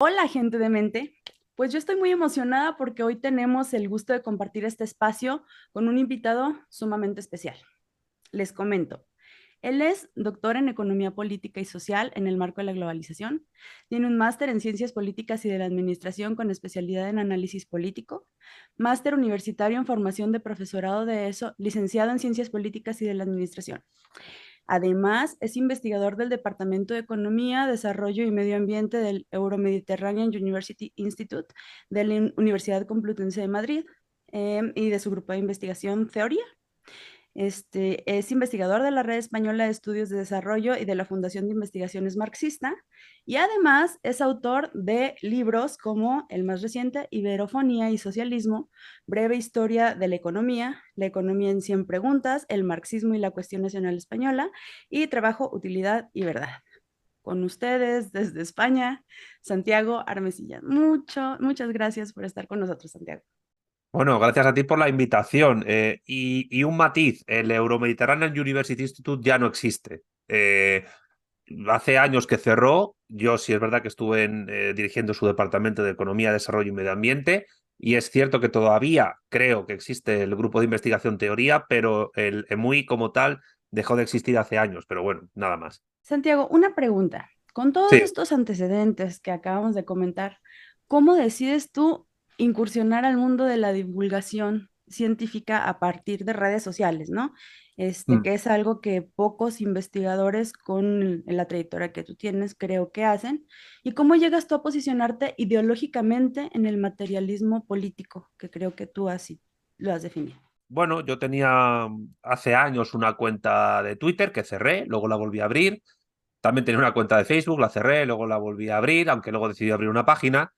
Hola, gente de mente. Pues yo estoy muy emocionada porque hoy tenemos el gusto de compartir este espacio con un invitado sumamente especial. Les comento. Él es doctor en Economía Política y Social en el marco de la globalización. Tiene un máster en Ciencias Políticas y de la Administración con especialidad en Análisis Político, máster universitario en Formación de Profesorado de ESO, licenciado en Ciencias Políticas y de la Administración. Además, es investigador del Departamento de Economía, Desarrollo y Medio Ambiente del Euromediterranean University Institute de la Universidad Complutense de Madrid em, y de su grupo de investigación Teoría. Este, es investigador de la Red Española de Estudios de Desarrollo y de la Fundación de Investigaciones Marxista y además es autor de libros como el más reciente, Iberofonía y Socialismo, Breve Historia de la Economía, La Economía en 100 Preguntas, El Marxismo y la Cuestión Nacional Española y Trabajo, Utilidad y Verdad. Con ustedes desde España, Santiago Armesilla. Mucho, muchas gracias por estar con nosotros, Santiago. Bueno, gracias a ti por la invitación. Eh, y, un matiz, el Euromediterranean University Institute ya no existe. Eh, hace años que cerró, yo sí es verdad que estuve eh, dirigiendo su departamento de Economía, Desarrollo y Medio Ambiente, y es cierto que todavía creo que existe el grupo de investigación teoría, pero el EMUI como tal dejó de existir hace años, pero bueno, nada más. Santiago, una pregunta. Con todos estos antecedentes que acabamos de comentar, ¿cómo decides tú incursionar al mundo de la divulgación científica a partir de redes sociales, ¿no? Este, mm. que es algo que pocos investigadores con la trayectoria que tú tienes creo que hacen. ¿Y cómo llegas tú a posicionarte ideológicamente en el materialismo político, que creo que tú así lo has definido? Bueno, yo tenía mm, hace años una cuenta de Twitter que cerré, luego la volví a abrir. También tenía una cuenta de Facebook, la cerré, luego la volví a abrir, aunque luego decidí abrir una página.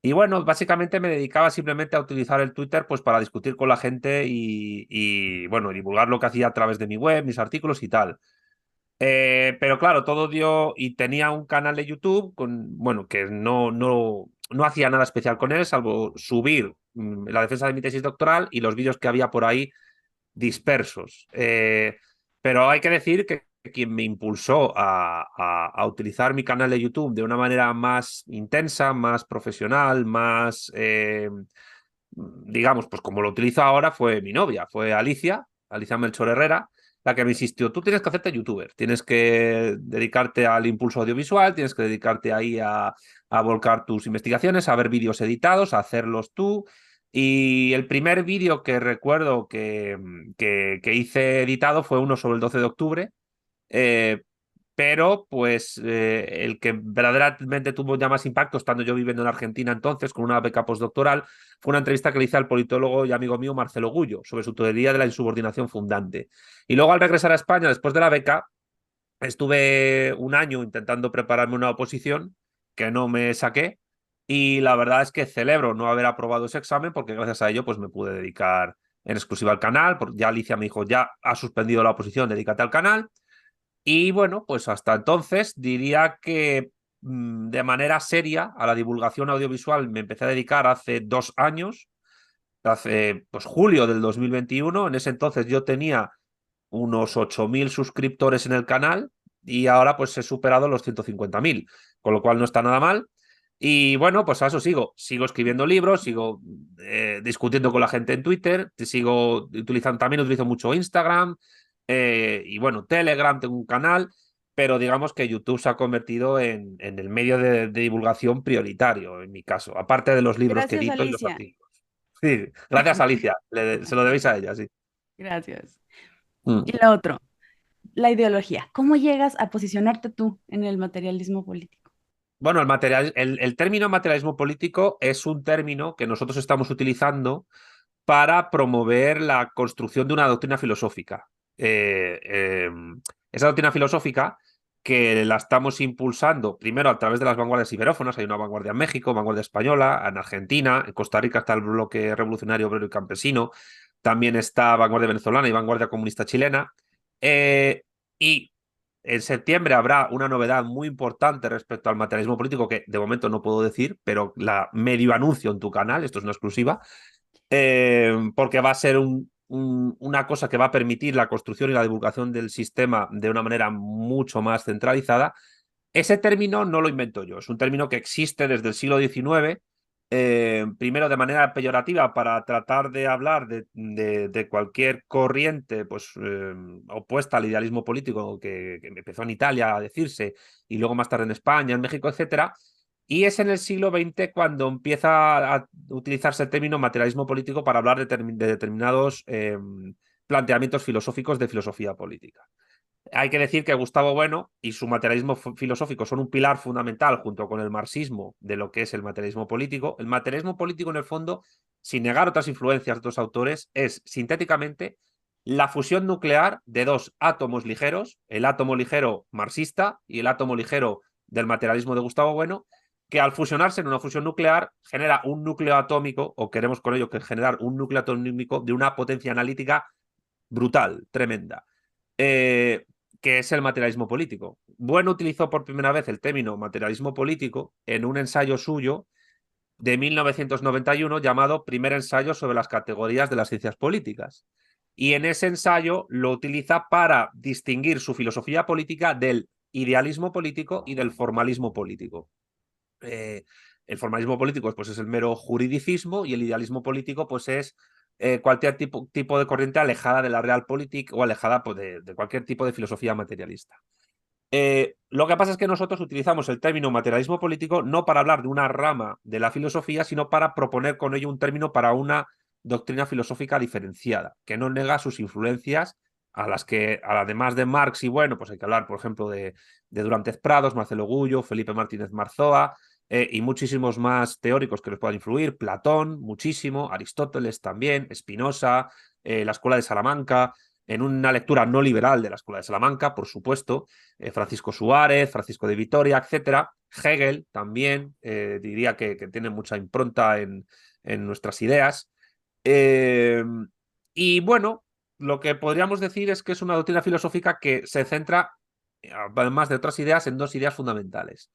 Y bueno, básicamente me dedicaba simplemente a utilizar el Twitter pues para discutir con la gente y, bueno, divulgar lo que hacía a través de mi web, mis artículos y tal. Eh, pero claro, todo dio y tenía un canal de YouTube con, bueno, que no, no, no hacía nada especial con él, salvo subir mm, la defensa de mi tesis doctoral y los vídeos que había por ahí dispersos. Eh, pero hay que decir que quien me impulsó a, utilizar mi canal de YouTube de una manera más intensa, más profesional, más, eh, digamos, pues como lo utilizo ahora, fue mi novia, fue Alicia, Alicia Melchor Herrera, la que me insistió, tú tienes que hacerte youtuber, tienes que dedicarte al impulso audiovisual, tienes que dedicarte ahí a, volcar tus investigaciones, a ver vídeos editados, a hacerlos tú. Y el primer vídeo que recuerdo que, hice editado fue uno sobre el 12 de octubre, eh, pero pues eh, el que verdaderamente tuvo ya más impacto estando yo viviendo en Argentina entonces con una beca postdoctoral fue una entrevista que le hice al politólogo y amigo mío Marcelo Gullo sobre su teoría de la insubordinación fundante. Y luego al regresar a España después de la beca estuve un año intentando prepararme una oposición que no me saqué y la verdad es que celebro no haber aprobado ese examen porque gracias a ello pues me pude dedicar en exclusiva al canal, ya Alicia me dijo ya ha suspendido la oposición, dedícate al canal. Y bueno, pues hasta entonces diría que mm, de manera seria a la divulgación audiovisual me empecé a dedicar hace dos años, hace pues julio del 2021. En ese entonces yo tenía unos 8.000 suscriptores en el canal y ahora pues he superado los 150.000, con lo cual no está nada mal. Y bueno, pues a eso sigo. Sigo escribiendo libros, sigo eh, discutiendo con la gente en Twitter, sigo utilizando, también utilizo mucho Instagram, eh, y bueno, Telegram, tengo un canal, pero digamos que YouTube se ha convertido en, en el medio de, divulgación prioritario, en mi caso, aparte de los libros que edito y los artículos. Sí, gracias Alicia, se lo debéis a ella, sí. Gracias. Mm. Y lo otro, la ideología. ¿Cómo llegas a posicionarte tú en el materialismo político? Bueno, el, material, el, el término materialismo político es un término que nosotros estamos utilizando para promover la construcción de una doctrina filosófica. Eh, em, esa doctrina filosófica que la estamos impulsando primero a través de las vanguardias iberófonas, hay una vanguardia en México, vanguardia española, en Argentina, en Costa Rica está el bloque revolucionario obrero y campesino, también está vanguardia venezolana y vanguardia comunista chilena, eh, y en septiembre habrá una novedad muy importante respecto al materialismo político que de momento no puedo decir, pero la medio anuncio en tu canal, esto es una exclusiva, eh, porque va a ser un, una cosa que va a permitir la construcción y la divulgación del sistema de una manera mucho más centralizada. Ese término no lo invento yo, es un término que existe desde el siglo XIX, eh, primero de manera peyorativa para tratar de hablar de, cualquier corriente pues, eh, opuesta al idealismo político que, que, empezó en Italia a decirse y luego más tarde en España, en México, etcétera. Y es en el siglo XX cuando empieza a utilizarse el término materialismo político para hablar de, determinados em, planteamientos filosóficos de filosofía política. Hay que decir que Gustavo Bueno y su materialismo filosófico son un pilar fundamental junto con el marxismo de lo que es el materialismo político. El materialismo político, en el fondo, sin negar otras influencias de otros autores, es sintéticamente la fusión nuclear de dos átomos ligeros, el átomo ligero marxista y el átomo ligero del materialismo de Gustavo Bueno, que al fusionarse en una fusión nuclear genera un núcleo atómico, o queremos con ello que generar un núcleo atómico de una potencia analítica brutal, tremenda, eh, que es el materialismo político. Bueno utilizó por primera vez el término materialismo político en un ensayo suyo de 1991 llamado Primer ensayo sobre las categorías de las ciencias políticas. Y en ese ensayo lo utiliza para distinguir su filosofía política del idealismo político y del formalismo político. Eh, el formalismo político pues, es el mero juridicismo y el idealismo político pues, es eh, cualquier tipo, tipo, de corriente alejada de la realpolitik o alejada pues, de, cualquier tipo de filosofía materialista. Eh, lo que pasa es que nosotros utilizamos el término materialismo político no para hablar de una rama de la filosofía, sino para proponer con ello un término para una doctrina filosófica diferenciada, que no nega sus influencias a las que, además de Marx y bueno, pues hay que hablar, por ejemplo, de, de Durantes Prados, Marcelo Gullo, Felipe Martínez Marzoa, eh, y muchísimos más teóricos que les puedan influir, Platón, muchísimo, Aristóteles también, Spinoza, eh, la Escuela de Salamanca, en una lectura no liberal de la Escuela de Salamanca, por supuesto, eh, Francisco Suárez, Francisco de Vitoria, etcétera, Hegel también, diría que, que, tiene mucha impronta en, en nuestras ideas. y bueno, lo que podríamos decir es que es una doctrina filosófica que se centra, además de otras ideas, en dos ideas fundamentales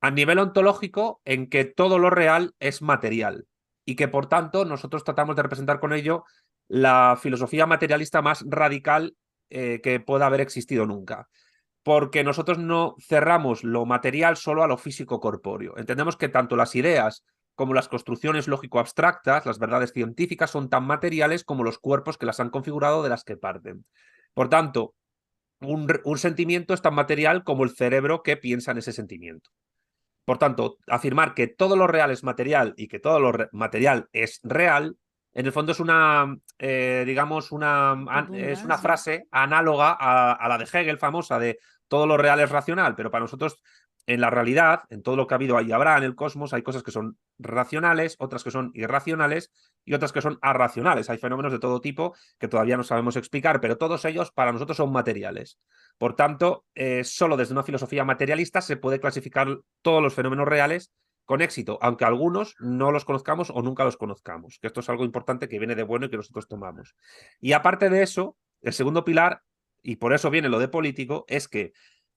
a nivel ontológico en que todo lo real es material y que por tanto nosotros tratamos de representar con ello la filosofía materialista más radical eh, que pueda haber existido nunca. Porque nosotros no cerramos lo material solo a lo físico corpóreo. Entendemos que tanto las ideas como las construcciones lógico-abstractas, las verdades científicas, son tan materiales como los cuerpos que las han configurado de las que parten. Por tanto, un, un sentimiento es tan material como el cerebro que piensa en ese sentimiento. Por tanto, afirmar que todo lo real es material y que todo lo material es real, en el fondo es una, eh, digamos, una, es una frase análoga a, la de Hegel famosa de todo lo real es racional, pero para nosotros en la realidad, en todo lo que ha habido y habrá en el cosmos, hay cosas que son racionales, otras que son irracionales y otras que son arracionales. Hay fenómenos de todo tipo que todavía no sabemos explicar, pero todos ellos para nosotros son materiales. Por tanto, eh, solo desde una filosofía materialista se puede clasificar todos los fenómenos reales con éxito, aunque algunos no los conozcamos o nunca los conozcamos, que esto es algo importante que viene de bueno y que nosotros tomamos. Y aparte de eso, el segundo pilar, y por eso viene lo de político, es que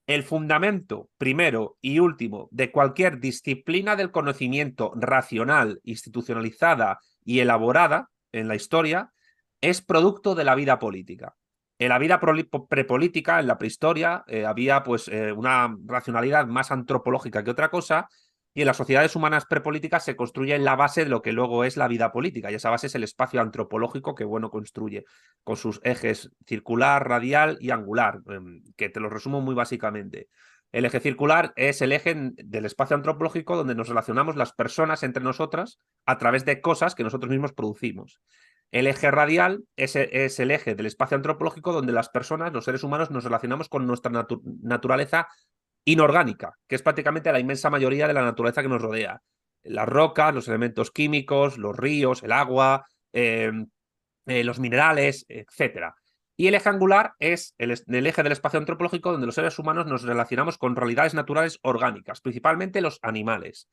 el fundamento primero y último de cualquier disciplina del conocimiento racional, institucionalizada y elaborada en la historia es producto de la vida política. En la vida prepolítica, en la prehistoria, eh, había pues eh, una racionalidad más antropológica que otra cosa y en las sociedades humanas prepolíticas se construye en la base de lo que luego es la vida política, y esa base es el espacio antropológico que bueno construye, con sus ejes circular, radial y angular, em, que te lo resumo muy básicamente. El eje circular es el eje del espacio antropológico donde nos relacionamos las personas entre nosotras a través de cosas que nosotros mismos producimos. El eje radial es, es el eje del espacio antropológico donde las personas, los seres humanos, nos relacionamos con nuestra naturaleza inorgánica, que es prácticamente la inmensa mayoría de la naturaleza que nos rodea. Las rocas, los elementos químicos, los ríos, el agua, em, eh, los minerales, etc. Y el eje angular es el, eje del espacio antropológico donde los seres humanos nos relacionamos con realidades naturales orgánicas, principalmente los animales.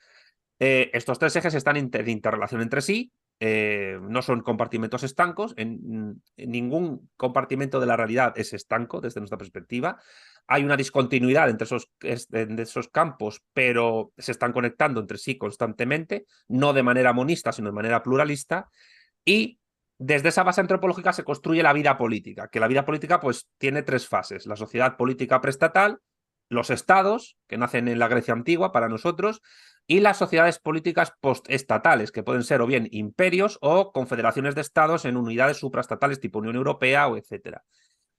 Eh, estos tres ejes están en interrelación entre sí, eh, no son compartimentos estancos, en, ningún compartimento de la realidad es estanco desde nuestra perspectiva. Hay una discontinuidad entre esos, esos campos, pero se están conectando entre sí constantemente, no de manera monista, sino de manera pluralista. Y desde esa base antropológica se construye la vida política, que la vida política pues tiene tres fases, la sociedad política preestatal, los estados, que nacen en la Grecia antigua para nosotros, y las sociedades políticas postestatales, que pueden ser o bien imperios o confederaciones de estados en unidades supraestatales tipo Unión Europea o etcétera.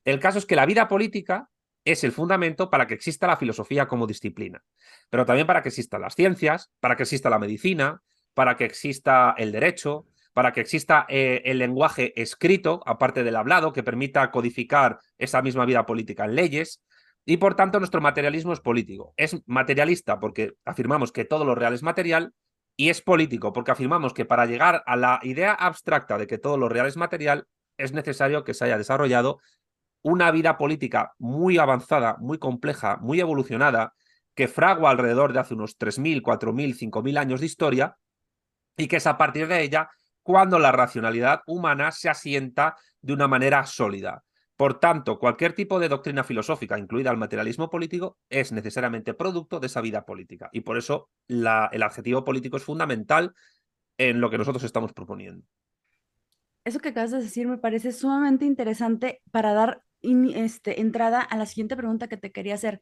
El caso es que la vida política es el fundamento para que exista la filosofía como disciplina, pero también para que existan las ciencias, para que exista la medicina, para que exista el derecho, para que exista eh, el lenguaje escrito, aparte del hablado, que permita codificar esa misma vida política en leyes. Y por tanto, nuestro materialismo es político. Es materialista porque afirmamos que todo lo real es material y es político porque afirmamos que para llegar a la idea abstracta de que todo lo real es material, es necesario que se haya desarrollado una vida política muy avanzada, muy compleja, muy evolucionada, que fragua alrededor de hace unos 3.000, 4.000, 5.000 años de historia y que es a partir de ella cuando la racionalidad humana se asienta de una manera sólida. Por tanto, cualquier tipo de doctrina filosófica, incluida el materialismo político, es necesariamente producto de esa vida política. Y por eso la, el adjetivo político es fundamental en lo que nosotros estamos proponiendo. Eso que acabas de decir me parece sumamente interesante para dar este, entrada a la siguiente pregunta que te quería hacer,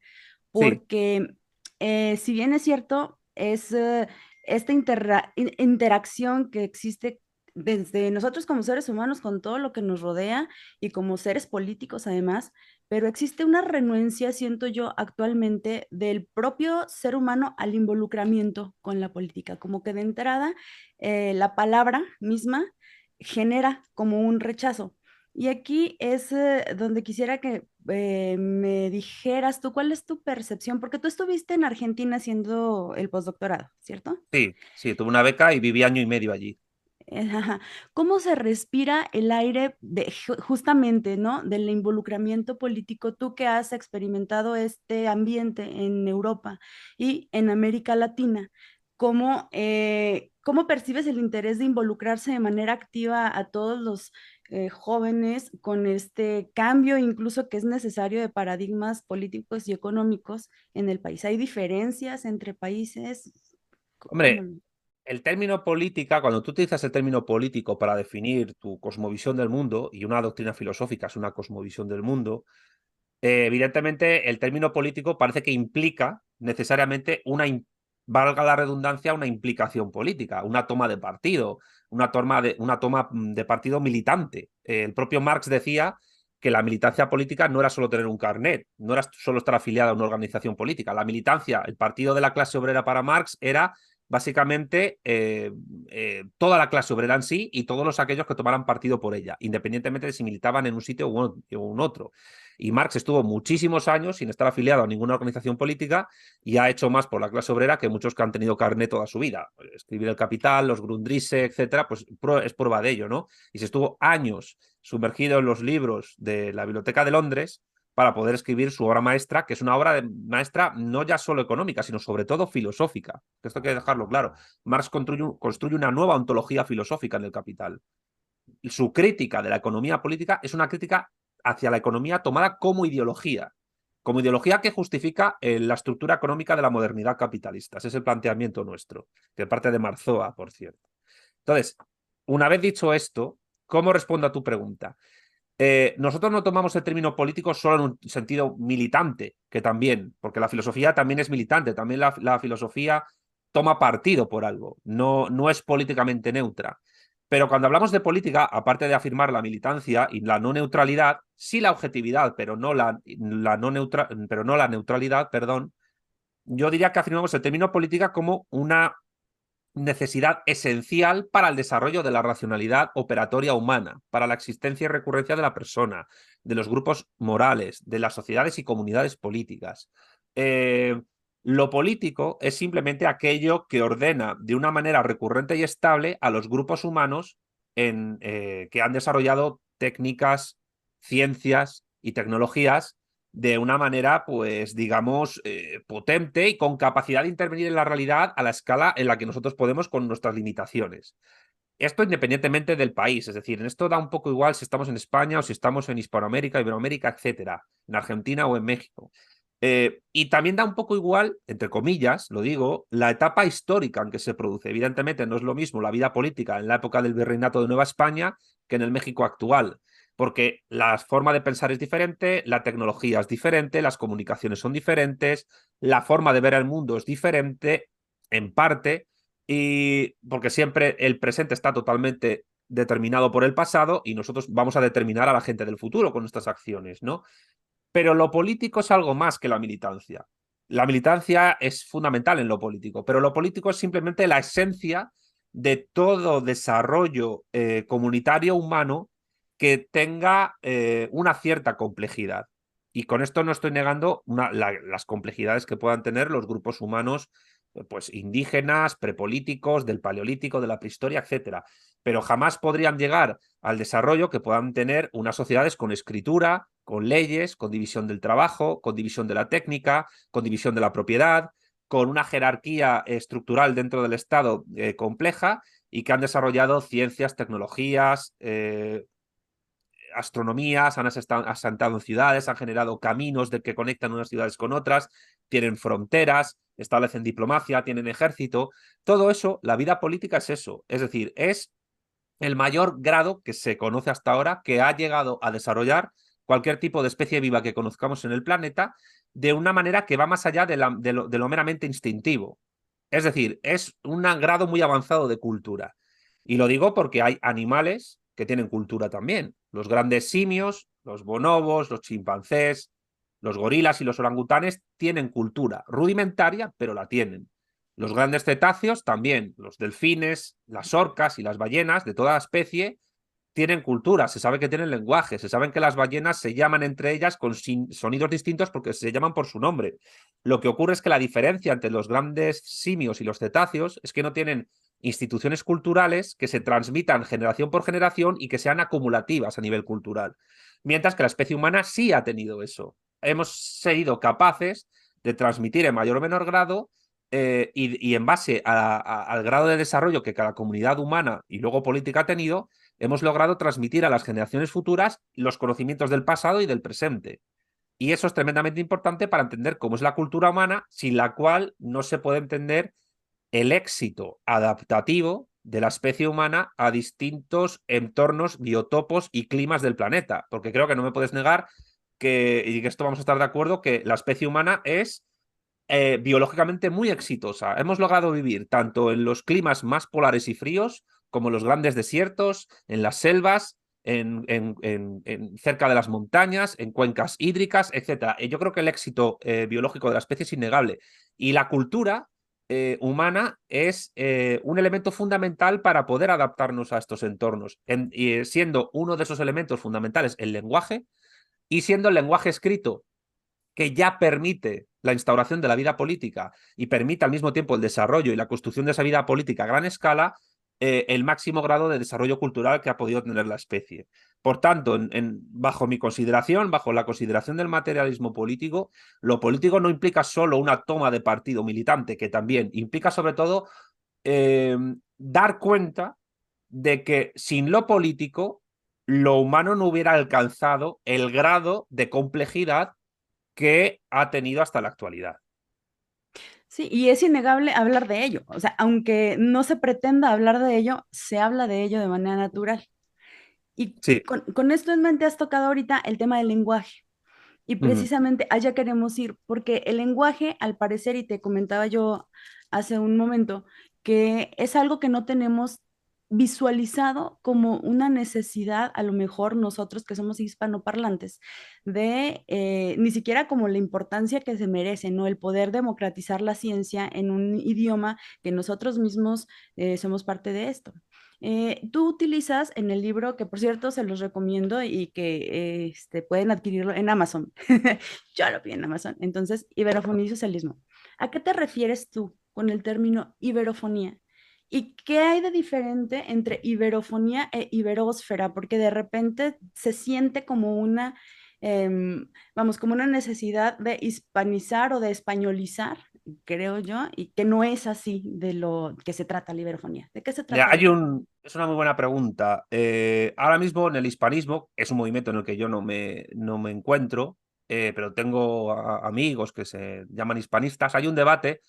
porque eh, si bien es cierto, es eh, esta interacción que existe desde nosotros como seres humanos con todo lo que nos rodea y como seres políticos además, pero existe una renuencia, siento yo, actualmente del propio ser humano al involucramiento con la política, como que de entrada eh, la palabra misma genera como un rechazo. Y aquí es eh, donde quisiera que eh, me dijeras tú, ¿cuál es tu percepción? Porque tú estuviste en Argentina haciendo el postdoctorado, ¿cierto? Sí, sí, tuve una beca y viví año y medio allí. ¿Cómo se respira el aire de, justamente, ¿no? Del involucramiento político, tú que has experimentado este ambiente en Europa y en América Latina, ¿cómo, eh, ¿cómo percibes el interés de involucrarse de manera activa a todos los eh, jóvenes con este cambio incluso que es necesario de paradigmas políticos y económicos en el país? ¿Hay diferencias entre países? Hombre, el término política, cuando tú utilizas el término político para definir tu cosmovisión del mundo, y una doctrina filosófica es una cosmovisión del mundo, eh, evidentemente el término político parece que implica necesariamente una, valga la redundancia, una implicación política, una toma de partido, una toma de, una toma mm, de partido militante. el propio Marx decía que la militancia política no era solo tener un carnet, no era solo estar afiliada a una organización política. La militancia, el partido de la clase obrera para Marx era básicamente eh, eh, toda la clase obrera en sí y todos los aquellos que tomaran partido por ella, independientemente de si militaban en un sitio u, otro. Y Marx estuvo muchísimos años sin estar afiliado a ninguna organización política y ha hecho más por la clase obrera que muchos que han tenido carnet toda su vida. Escribir El Capital, los Grundrisse, etcétera, pues es prueba de ello, ¿no? Y se estuvo años sumergido en los libros de la Biblioteca de Londres para poder escribir su obra maestra, que es una obra de maestra no ya solo económica, sino sobre todo filosófica. Esto hay que dejarlo claro. Marx construye, una nueva ontología filosófica en el Capital. Su crítica de la economía política es una crítica hacia la economía tomada como ideología, como ideología que justifica eh, la estructura económica de la modernidad capitalista. Ese es el planteamiento nuestro, que parte de Marzoa, por cierto. Entonces, una vez dicho esto, ¿cómo respondo a tu pregunta? Eh, nosotros no tomamos el término político solo en un sentido militante, que también, porque la filosofía también es militante, también la, filosofía toma partido por algo, no, no es políticamente neutra. Pero cuando hablamos de política, aparte de afirmar la militancia y la no neutralidad, sí la objetividad, pero no la, la no pero no la neutralidad, perdón, yo diría que afirmamos el término política como una necesidad esencial para el desarrollo de la racionalidad operatoria humana, para la existencia y recurrencia de la persona, de los grupos morales, de las sociedades y comunidades políticas. Eh, lo político es simplemente aquello que ordena de una manera recurrente y estable a los grupos humanos en, eh, que han desarrollado técnicas, ciencias y tecnologías de una manera, pues, digamos, eh, potente y con capacidad de intervenir en la realidad a la escala en la que nosotros podemos con nuestras limitaciones. Esto independientemente del país, es decir, en esto da un poco igual si estamos en España o si estamos en Hispanoamérica, Iberoamérica, etcétera, en Argentina o en México. Eh, y también da un poco igual, entre comillas, lo digo, la etapa histórica en que se produce. Evidentemente no es lo mismo la vida política en la época del virreinato de Nueva España que en el México actual. Porque la forma de pensar es diferente, la tecnología es diferente, las comunicaciones son diferentes, la forma de ver el mundo es diferente, en parte, y porque siempre el presente está totalmente determinado por el pasado y nosotros vamos a determinar a la gente del futuro con nuestras acciones, ¿no? Pero lo político es algo más que la militancia. La militancia es fundamental en lo político, pero lo político es simplemente la esencia de todo desarrollo eh, comunitario humano que tenga eh, una cierta complejidad. Y con esto no estoy negando las complejidades que puedan tener los grupos humanos pues, indígenas, prepolíticos, del paleolítico, de la prehistoria, etcétera. Pero jamás podrían llegar al desarrollo que puedan tener unas sociedades con escritura, con leyes, con división del trabajo, con división de la técnica, con división de la propiedad, con una jerarquía estructural dentro del Estado eh, compleja y que han desarrollado ciencias, tecnologías, eh, astronomías, han asentado en ciudades, han generado caminos de que conectan unas ciudades con otras, tienen fronteras, establecen diplomacia, tienen ejército. Todo eso, la vida política es eso. Es decir, es el mayor grado que se conoce hasta ahora que ha llegado a desarrollar cualquier tipo de especie viva que conozcamos en el planeta de una manera que va más allá de, lo, de lo meramente instintivo. Es decir, es un grado muy avanzado de cultura. Y lo digo porque hay animales que tienen cultura también. Los grandes simios, los bonobos, los chimpancés, los gorilas y los orangutanes tienen cultura rudimentaria, pero la tienen. Los grandes cetáceos también, los delfines, las orcas y las ballenas de toda especie tienen cultura, se sabe que tienen lenguaje, se sabe que las ballenas se llaman entre ellas con sonidos distintos porque se llaman por su nombre. Lo que ocurre es que la diferencia entre los grandes simios y los cetáceos es que no tienen instituciones culturales que se transmitan generación por generación y que sean acumulativas a nivel cultural. Mientras que la especie humana sí ha tenido eso. Hemos sido capaces de transmitir en mayor o menor grado eh, y, en base al grado de desarrollo que cada comunidad humana y luego política ha tenido, hemos logrado transmitir a las generaciones futuras los conocimientos del pasado y del presente. Y eso es tremendamente importante para entender cómo es la cultura humana, sin la cual no se puede entender el éxito adaptativo de la especie humana a distintos entornos, biotopos y climas del planeta. Porque creo que no me puedes negar que, y que esto vamos a estar de acuerdo, que la especie humana es eh, biológicamente muy exitosa. Hemos logrado vivir tanto en los climas más polares y fríos, como en los grandes desiertos, en las selvas, en, cerca de las montañas, en cuencas hídricas, etc. Yo creo que el éxito eh, biológico de la especie es innegable. Y la cultura eh, humana es eh, un elemento fundamental para poder adaptarnos a estos entornos, y siendo uno de esos elementos fundamentales el lenguaje, y siendo el lenguaje escrito que ya permite la instauración de la vida política y permite al mismo tiempo el desarrollo y la construcción de esa vida política a gran escala, eh, el máximo grado de desarrollo cultural que ha podido tener la especie. Por tanto, bajo mi consideración, bajo la consideración del materialismo político, lo político no implica solo una toma de partido militante, que también implica sobre todo em, dar cuenta de que sin lo político, lo humano no hubiera alcanzado el grado de complejidad que ha tenido hasta la actualidad. Sí, y es innegable hablar de ello. O sea, aunque no se pretenda hablar de ello, se habla de ello de manera natural. Y con, esto en mente has tocado ahorita el tema del lenguaje. Y precisamente allá queremos ir, porque el lenguaje, al parecer, y te comentaba yo hace un momento, que es algo que no tenemos visualizado como una necesidad, a lo mejor nosotros que somos hispanoparlantes, de eh, ni siquiera como la importancia que se merece, ¿no? El poder democratizar la ciencia en un idioma que nosotros mismos eh, somos parte de esto. Eh, tú utilizas en el libro, que por cierto se los recomiendo y que este, pueden adquirirlo en Amazon. Yo lo vi en Amazon. Entonces, iberofonía y socialismo. ¿A qué te refieres tú con el término iberofonía? ¿Y qué hay de diferente entre iberofonía e iberósfera? Porque de repente se siente como una, em, vamos, como una necesidad de hispanizar o de españolizar, creo yo, y que no es así de lo que se trata la iberofonía. ¿De qué se trata? hay un, es una muy buena pregunta. Eh, ahora mismo en el hispanismo, es un movimiento en el que yo no me, no me encuentro, eh, pero tengo amigos que se llaman hispanistas, hay un debate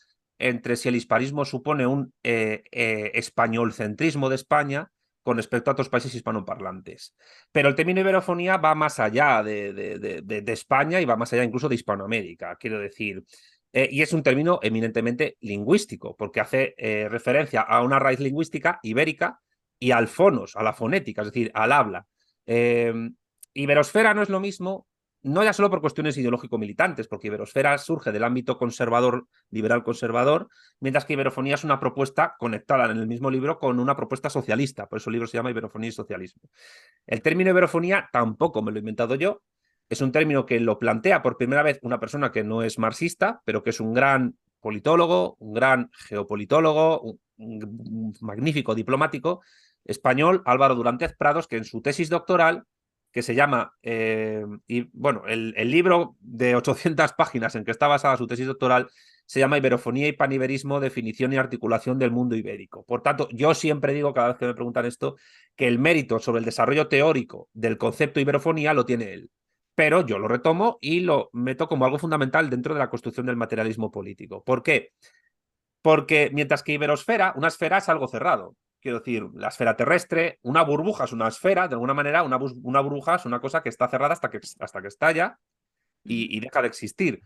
entre si el hispanismo supone un eh, eh, español centrismo de España con respecto a otros países hispanoparlantes. Pero el término iberofonía va más allá de, de, España y va más allá incluso de Hispanoamérica, quiero decir. Eh, y es un término eminentemente lingüístico, porque hace referencia a una raíz lingüística ibérica y al fonos, a la fonética, es decir, al habla. Eh, iberosfera no es lo mismo no ya solo por cuestiones ideológico-militantes, porque Iberosfera surge del ámbito conservador, liberal-conservador, mientras que Iberofonía es una propuesta conectada en el mismo libro con una propuesta socialista, por eso el libro se llama Iberofonía y Socialismo. El término Iberofonía tampoco me lo he inventado yo, es un término que lo plantea por primera vez una persona que no es marxista, pero que es un gran politólogo, un gran geopolitólogo, un, magnífico diplomático español, Álvaro Durantes Prados, que en su tesis doctoral que se llama, eh, y bueno, el, libro de 800 páginas en que está basada su tesis doctoral se llama Iberofonía y Paniberismo, definición y articulación del mundo ibérico. Por tanto, yo siempre digo, cada vez que me preguntan esto, que el mérito sobre el desarrollo teórico del concepto iberofonía lo tiene él. Pero yo lo retomo y lo meto como algo fundamental dentro de la construcción del materialismo político. ¿Por qué? Porque mientras que iberosfera, una esfera es algo cerrado. Quiero decir, la esfera terrestre, una burbuja es una esfera, de alguna manera, una, una burbuja es una cosa que está cerrada hasta que, hasta que estalla y, deja de existir.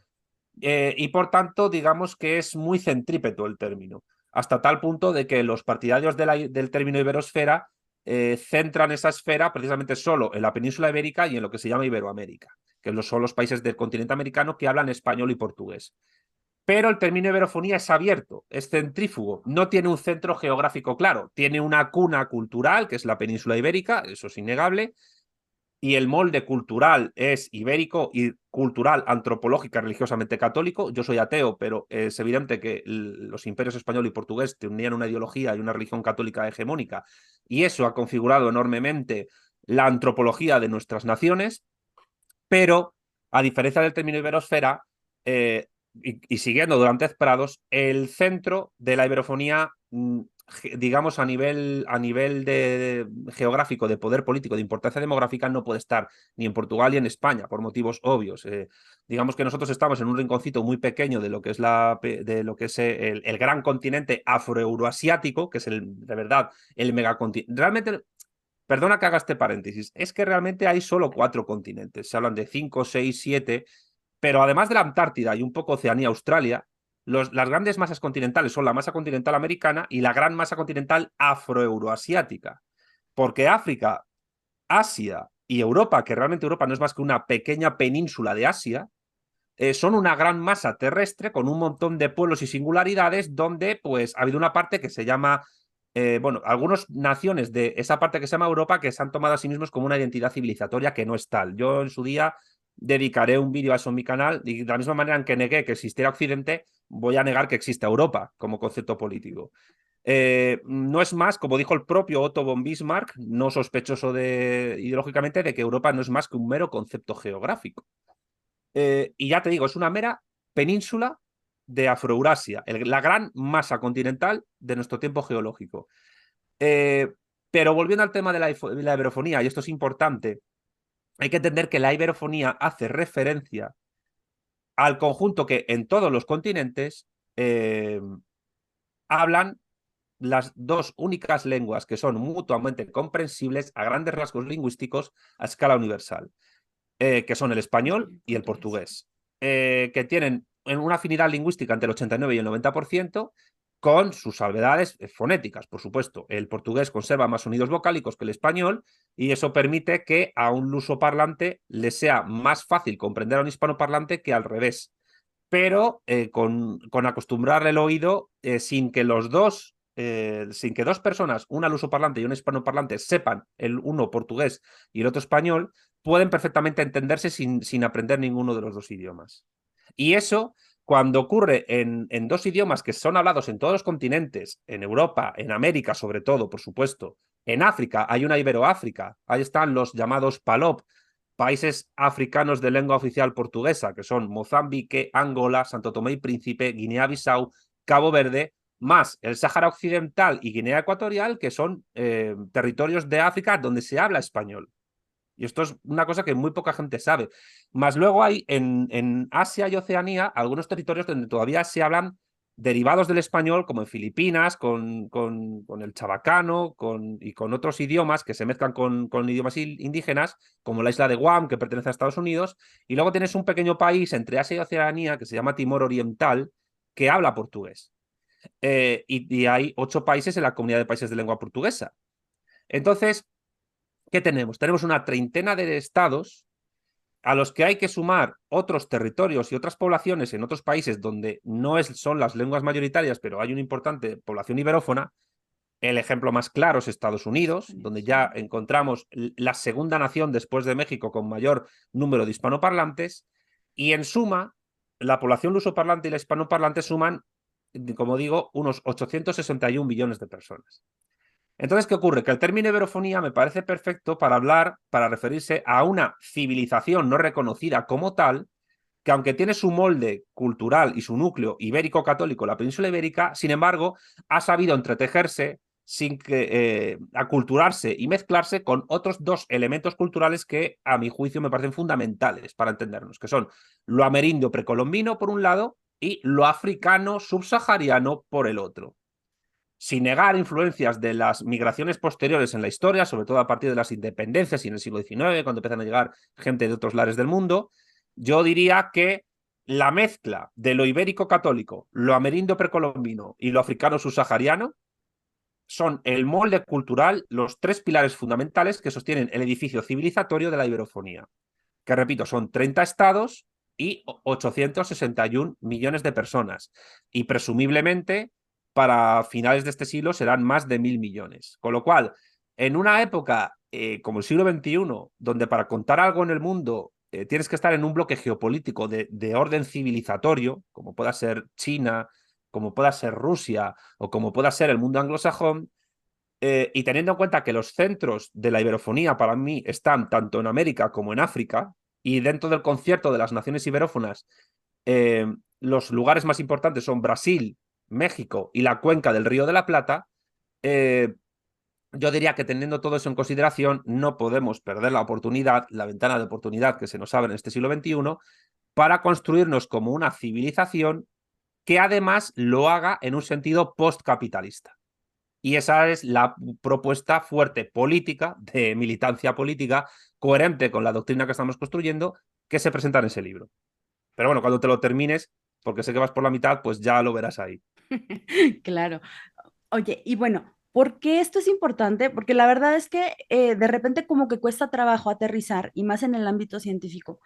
Eh, y por tanto, digamos que es muy centrípeto el término, hasta tal punto de que los partidarios del término iberosfera eh, centran esa esfera precisamente solo en la península ibérica y en lo que se llama Iberoamérica, que son los países del continente americano que hablan español y portugués. Pero el término iberofonía es abierto, es centrífugo, no tiene un centro geográfico claro, tiene una cuna cultural, que es la península ibérica, eso es innegable, y el molde cultural es ibérico y cultural, antropológica, religiosamente católico. Yo soy ateo, pero es evidente que los imperios español y portugués tenían una ideología y una religión católica hegemónica, y eso ha configurado enormemente la antropología de nuestras naciones, pero a diferencia del término iberosfera, eh, y, siguiendo durante Prados, el centro de la iberofonía, mm, digamos, a nivel, a nivel de, geográfico, de poder político, de importancia demográfica, no puede estar ni en Portugal ni en España, por motivos obvios. Eh, digamos que nosotros estamos en un rinconcito muy pequeño de lo que es, la, de lo que es el, el gran continente afroeuroasiático, que es el, de verdad el megacontinente. Realmente Perdona que haga este paréntesis, es que realmente hay solo cuatro continentes, se hablan de cinco, seis, siete, pero además de la Antártida y un poco Oceanía, Australia, las grandes masas continentales son la masa continental americana y la gran masa continental afroeuroasiática. Porque África, Asia y Europa, que realmente Europa no es más que una pequeña península de Asia, eh, son una gran masa terrestre con un montón de pueblos y singularidades donde pues ha habido una parte que se llama eh, bueno, algunas naciones de esa parte que se llama Europa que se han tomado a sí mismos como una identidad civilizatoria que no es tal. Yo en su día dedicaré un vídeo a eso en mi canal y de la misma manera en que negué que existiera Occidente, voy a negar que existe Europa como concepto político. Eh, no es más, como dijo el propio Otto von Bismarck, no sospechoso de, ideológicamente de que Europa no es más que un mero concepto geográfico. Eh, y ya te digo, es una mera península de Afroeurasia, la gran masa continental de nuestro tiempo geológico. Eh, pero volviendo al tema de la, la y esto es importante, hay que entender que la iberofonía hace referencia al conjunto que en todos los continentes eh, hablan las dos únicas lenguas que son mutuamente comprensibles a grandes rasgos lingüísticos a escala universal, eh, que son el español y el portugués, eh, que tienen una afinidad lingüística entre el 89 y el 90%, con sus salvedades eh, fonéticas, por supuesto. El portugués conserva más sonidos vocálicos que el español y eso permite que a un lusoparlante le sea más fácil comprender a un hispanoparlante que al revés. Pero eh, con, acostumbrarle el oído eh, sin que los dos, sin que dos personas, una lusoparlante y un hispanoparlante, sepan el uno portugués y el otro español, pueden perfectamente entenderse sin, sin aprender ninguno de los dos idiomas. Y eso cuando ocurre en, dos idiomas que son hablados en todos los continentes, en Europa, en América sobre todo, por supuesto, en África hay una Iberoáfrica, ahí están los llamados PALOP, países africanos de lengua oficial portuguesa, que son Mozambique, Angola, Santo Tomé y Príncipe, Guinea-Bissau, Cabo Verde, más el Sáhara Occidental y Guinea Ecuatorial, que son eh, territorios de África donde se habla español. Y esto es una cosa que muy poca gente sabe. Más luego hay en, en Asia y Oceanía algunos territorios donde todavía se hablan derivados del español, como en Filipinas, con, con, el chabacano con, y con otros idiomas que se mezclan con, con, idiomas indígenas, como la isla de Guam, que pertenece a Estados Unidos, y luego tienes un pequeño país entre Asia y Oceanía, que se llama Timor Oriental, que habla portugués. Eh, y, y hay ocho países en la comunidad de países de lengua portuguesa. Entonces, ¿qué tenemos? Tenemos una treintena de estados a los que hay que sumar otros territorios y otras poblaciones en otros países donde no es, son las lenguas mayoritarias, pero hay una importante población iberófona, el ejemplo más claro es Estados Unidos, donde ya encontramos la segunda nación después de México con mayor número de hispanoparlantes, y en suma, la población lusoparlante y la hispanoparlante suman, como digo, unos 861 millones de personas. Entonces, ¿qué ocurre? Que el término iberofonía me parece perfecto para hablar, para referirse a una civilización no reconocida como tal, que aunque tiene su molde cultural y su núcleo ibérico-católico, la península ibérica, sin embargo, ha sabido entretejerse, sin que, eh, aculturarse y mezclarse con otros dos elementos culturales que, a mi juicio, me parecen fundamentales para entendernos, que son lo amerindio precolombino, por un lado, y lo africano subsahariano por el otro sin negar influencias de las migraciones posteriores en la historia, sobre todo a partir de las independencias y en el siglo XIX, cuando empiezan a llegar gente de otros lares del mundo, yo diría que la mezcla de lo ibérico católico, lo amerindio precolombino y lo africano subsahariano son el molde cultural, los tres pilares fundamentales que sostienen el edificio civilizatorio de la iberofonía, que repito, son 30 estados y 861 millones de personas. Y presumiblemente para finales de este siglo serán más de mil millones. Con lo cual, en una época eh, como el siglo XXI, donde para contar algo en el mundo eh, tienes que estar en un bloque geopolítico de, orden civilizatorio, como pueda ser China, como pueda ser Rusia o como pueda ser el mundo anglosajón, eh, y teniendo en cuenta que los centros de la iberofonía para mí están tanto en América como en África, y dentro del concierto de las naciones iberófonas, los lugares más importantes son Brasil, México y la cuenca del Río de la Plata, eh, yo diría que teniendo todo eso en consideración, no podemos perder la oportunidad, la ventana de oportunidad que se nos abre en este siglo XXI, para construirnos como una civilización que además lo haga en un sentido postcapitalista. Y esa es la propuesta fuerte política, de militancia política, coherente con la doctrina que estamos construyendo, que se presenta en ese libro. Pero bueno, cuando te lo termines, porque sé que vas por la mitad, pues ya lo verás ahí. claro. Oye, y bueno, ¿por qué esto es importante? Porque la verdad es que eh, de repente como que cuesta trabajo aterrizar, y más en el ámbito científico.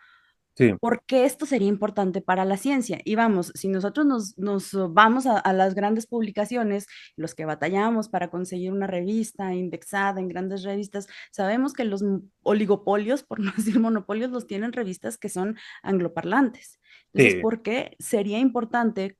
Sí. ¿Por qué esto sería importante para la ciencia? Y vamos, si nosotros nos, nos vamos a, a, las grandes publicaciones, los que batallamos para conseguir una revista indexada en grandes revistas, sabemos que los oligopolios, por no decir monopolios, los tienen revistas que son angloparlantes. Entonces, ¿por qué sería importante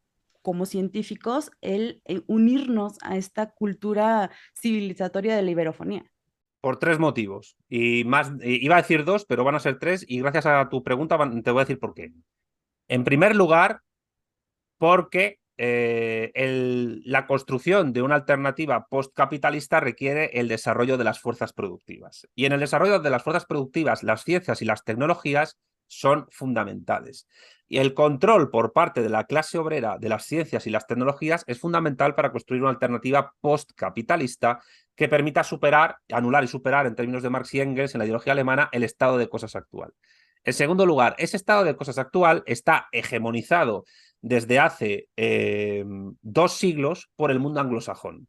como científicos el, eh, unirnos a esta cultura civilizatoria de la iberofonía? Por tres motivos. Y más, iba a decir dos, pero van a ser tres, y gracias a tu pregunta te voy a decir por qué. En primer lugar, porque eh, la construcción de una alternativa postcapitalista requiere el desarrollo de las fuerzas productivas. Y en el desarrollo de las fuerzas productivas, las ciencias y las tecnologías son fundamentales. Y el control por parte de la clase obrera de las ciencias y las tecnologías es fundamental para construir una alternativa postcapitalista que permita superar, anular y superar en términos de Marx y Engels en la ideología alemana el estado de cosas actual. En segundo lugar, ese estado de cosas actual está hegemonizado desde hace eh, dos siglos por el mundo anglosajón.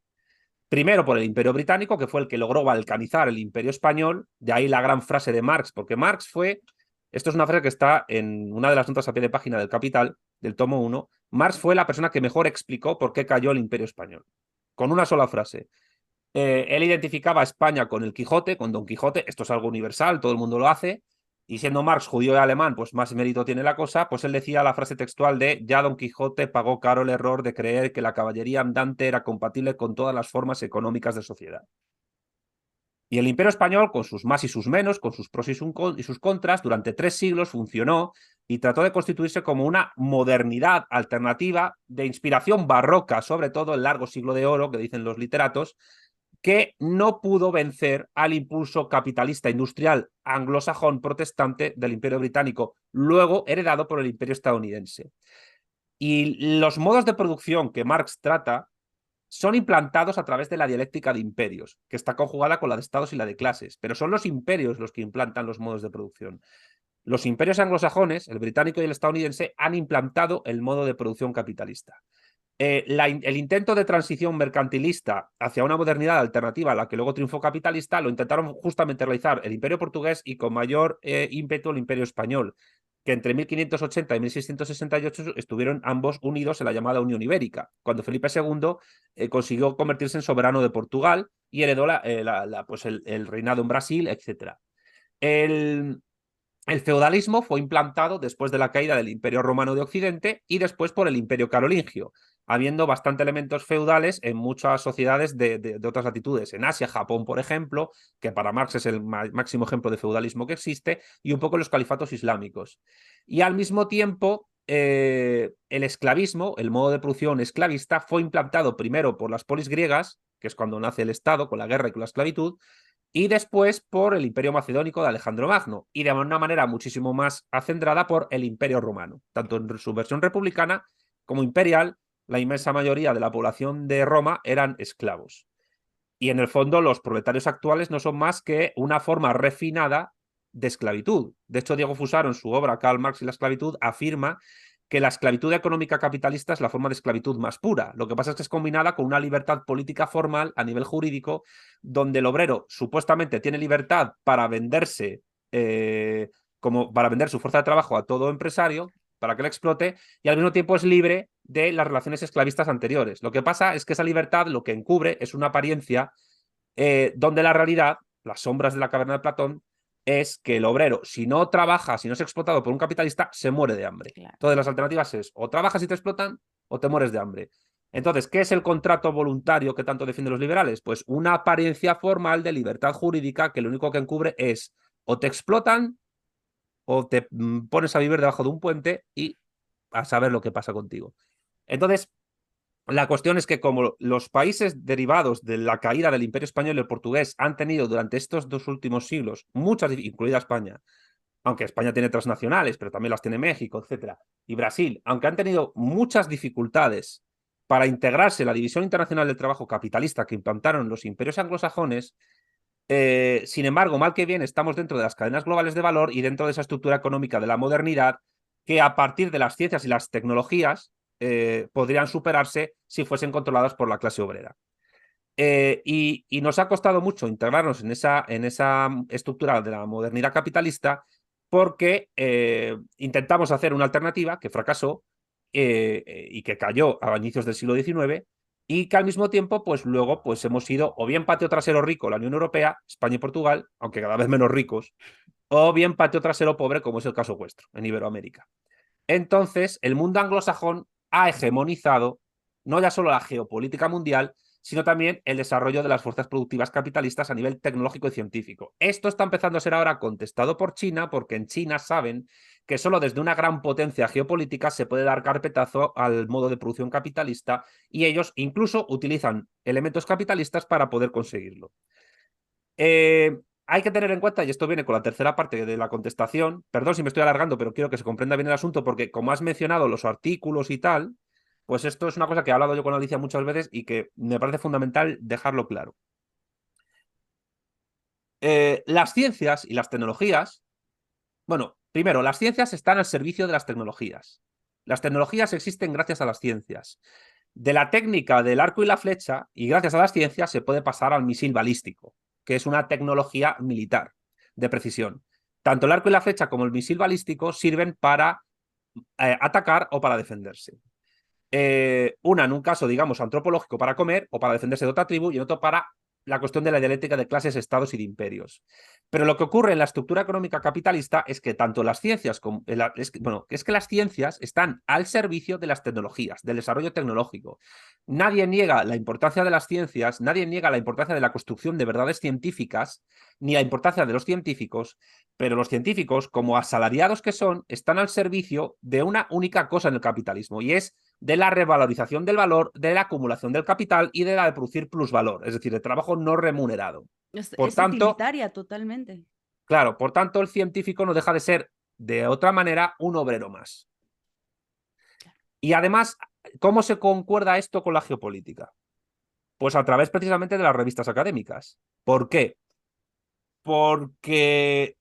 Primero por el Imperio Británico, que fue el que logró balcanizar el Imperio Español, de ahí la gran frase de Marx, porque Marx fue esto es una frase que está en una de las notas a pie de página del Capital, del tomo 1. Marx fue la persona que mejor explicó por qué cayó el Imperio Español. Con una sola frase. Eh, él identificaba a España con el Quijote, con Don Quijote. Esto es algo universal, todo el mundo lo hace. Y siendo Marx judío y alemán, pues más mérito tiene la cosa, pues él decía la frase textual de ya Don Quijote pagó caro el error de creer que la caballería andante era compatible con todas las formas económicas de sociedad. Y el imperio español, con sus más y sus menos, con sus pros y, sus contras, durante tres siglos funcionó y trató de constituirse como una modernidad alternativa de inspiración barroca, sobre todo el largo siglo de oro, que dicen los literatos, que no pudo vencer al impulso capitalista industrial anglosajón protestante del imperio británico, luego heredado por el imperio estadounidense. Y los modos de producción que Marx trata son implantados a través de la dialéctica de imperios, que está conjugada con la de estados y la de clases, pero son los imperios los que implantan los modos de producción. Los imperios anglosajones, el británico y el estadounidense, han implantado el modo de producción capitalista. Eh, el intento de transición mercantilista hacia una modernidad alternativa a la que luego triunfó capitalista lo intentaron justamente realizar el imperio portugués y con mayor eh, ímpetu el imperio español, que entre 1580 y 1668 estuvieron ambos unidos en la llamada Unión Ibérica, cuando Felipe II eh, consiguió convertirse en soberano de Portugal y heredó eh, pues el, reinado en Brasil, etc. El, el feudalismo fue implantado después de la caída del Imperio Romano de Occidente y después por el Imperio Carolingio, habiendo bastante elementos feudales en muchas sociedades de, otras latitudes. En Asia, Japón, por ejemplo, que para Marx es el máximo ejemplo de feudalismo que existe, y un poco los califatos islámicos. Y al mismo tiempo, eh, el esclavismo, el modo de producción esclavista, fue implantado primero por las polis griegas, que es cuando nace el Estado con la guerra y con la esclavitud, y después por el Imperio Macedónico de Alejandro Magno, y de una manera muchísimo más acendrada por el Imperio Romano, tanto en su versión republicana como imperial, la inmensa mayoría de la población de Roma eran esclavos. Y en el fondo los proletarios actuales no son más que una forma refinada de esclavitud. De hecho, Diego Fusaro en su obra Karl Marx y la esclavitud afirma que la esclavitud económica capitalista es la forma de esclavitud más pura. Lo que pasa es que es combinada con una libertad política formal a nivel jurídico, donde el obrero supuestamente tiene libertad para venderse, eh, como para vender su fuerza de trabajo a todo empresario, para que le explote, y al mismo tiempo es libre de las relaciones esclavistas anteriores. Lo que pasa es que esa libertad lo que encubre es una apariencia eh, donde la realidad, las sombras de la caverna de Platón, es que el obrero, si no trabaja, si no es explotado por un capitalista, se muere de hambre. Todas las alternativas es o trabajas y te explotan o te mueres de hambre. Entonces, ¿qué es el contrato voluntario que tanto defienden los liberales? Pues una apariencia formal de libertad jurídica que lo único que encubre es o te explotan o te mm, pones a vivir debajo de un puente y a saber lo que pasa contigo. Entonces, la cuestión es que como los países derivados de la caída del imperio español y el portugués han tenido durante estos dos últimos siglos muchas, incluida España, aunque España tiene transnacionales, pero también las tiene México, etcétera, y Brasil, aunque han tenido muchas dificultades para integrarse en la División Internacional del Trabajo Capitalista que implantaron los imperios anglosajones, eh, sin embargo, mal que bien, estamos dentro de las cadenas globales de valor y dentro de esa estructura económica de la modernidad que a partir de las ciencias y las tecnologías eh, podrían superarse si fuesen controladas por la clase obrera. Eh, y, nos ha costado mucho integrarnos en esa, en esa estructura de la modernidad capitalista porque eh, intentamos hacer una alternativa que fracasó y que cayó a inicios del siglo XIX y que al mismo tiempo, pues luego pues hemos sido o bien patio trasero rico la Unión Europea, España y Portugal, aunque cada vez menos ricos, o bien patio trasero pobre, como es el caso vuestro, en Iberoamérica. Entonces, el mundo anglosajón ha hegemonizado no ya solo la geopolítica mundial, sino también el desarrollo de las fuerzas productivas capitalistas a nivel tecnológico y científico. Esto está empezando a ser ahora contestado por China, porque en China saben que solo desde una gran potencia geopolítica se puede dar carpetazo al modo de producción capitalista y ellos incluso utilizan elementos capitalistas para poder conseguirlo. Eh, hay que tener en cuenta, y esto viene con la tercera parte de la contestación, perdón si me estoy alargando, pero quiero que se comprenda bien el asunto, porque como has mencionado los artículos y tal, pues esto es una cosa que he hablado yo con Alicia muchas veces y que me parece fundamental dejarlo claro. Eh, las ciencias y las tecnologías, bueno, primero, las ciencias están al servicio de las tecnologías. Las tecnologías existen gracias a las ciencias. De la técnica del arco y la flecha, y gracias a las ciencias, se puede pasar al misil balístico que es una tecnología militar de precisión. Tanto el arco y la flecha como el misil balístico sirven para eh, atacar o para defenderse. Eh, una en un caso, digamos, antropológico para comer o para defenderse de otra tribu y en otro para la cuestión de la dialéctica de clases, estados y de imperios. Pero lo que ocurre en la estructura económica capitalista es que tanto las ciencias como bueno, es que las ciencias están al servicio de las tecnologías, del desarrollo tecnológico. Nadie niega la importancia de las ciencias, nadie niega la importancia de la construcción de verdades científicas, ni la importancia de los científicos, pero los científicos, como asalariados que son, están al servicio de una única cosa en el capitalismo y es de la revalorización del valor, de la acumulación del capital y de la de producir plusvalor, es decir, de trabajo no remunerado. Es, por tanto, totalmente. Claro, por tanto, el científico no deja de ser, de otra manera, un obrero más. Y además, ¿cómo se concuerda esto con la geopolítica? Pues a través precisamente de las revistas académicas. ¿Por qué? Porque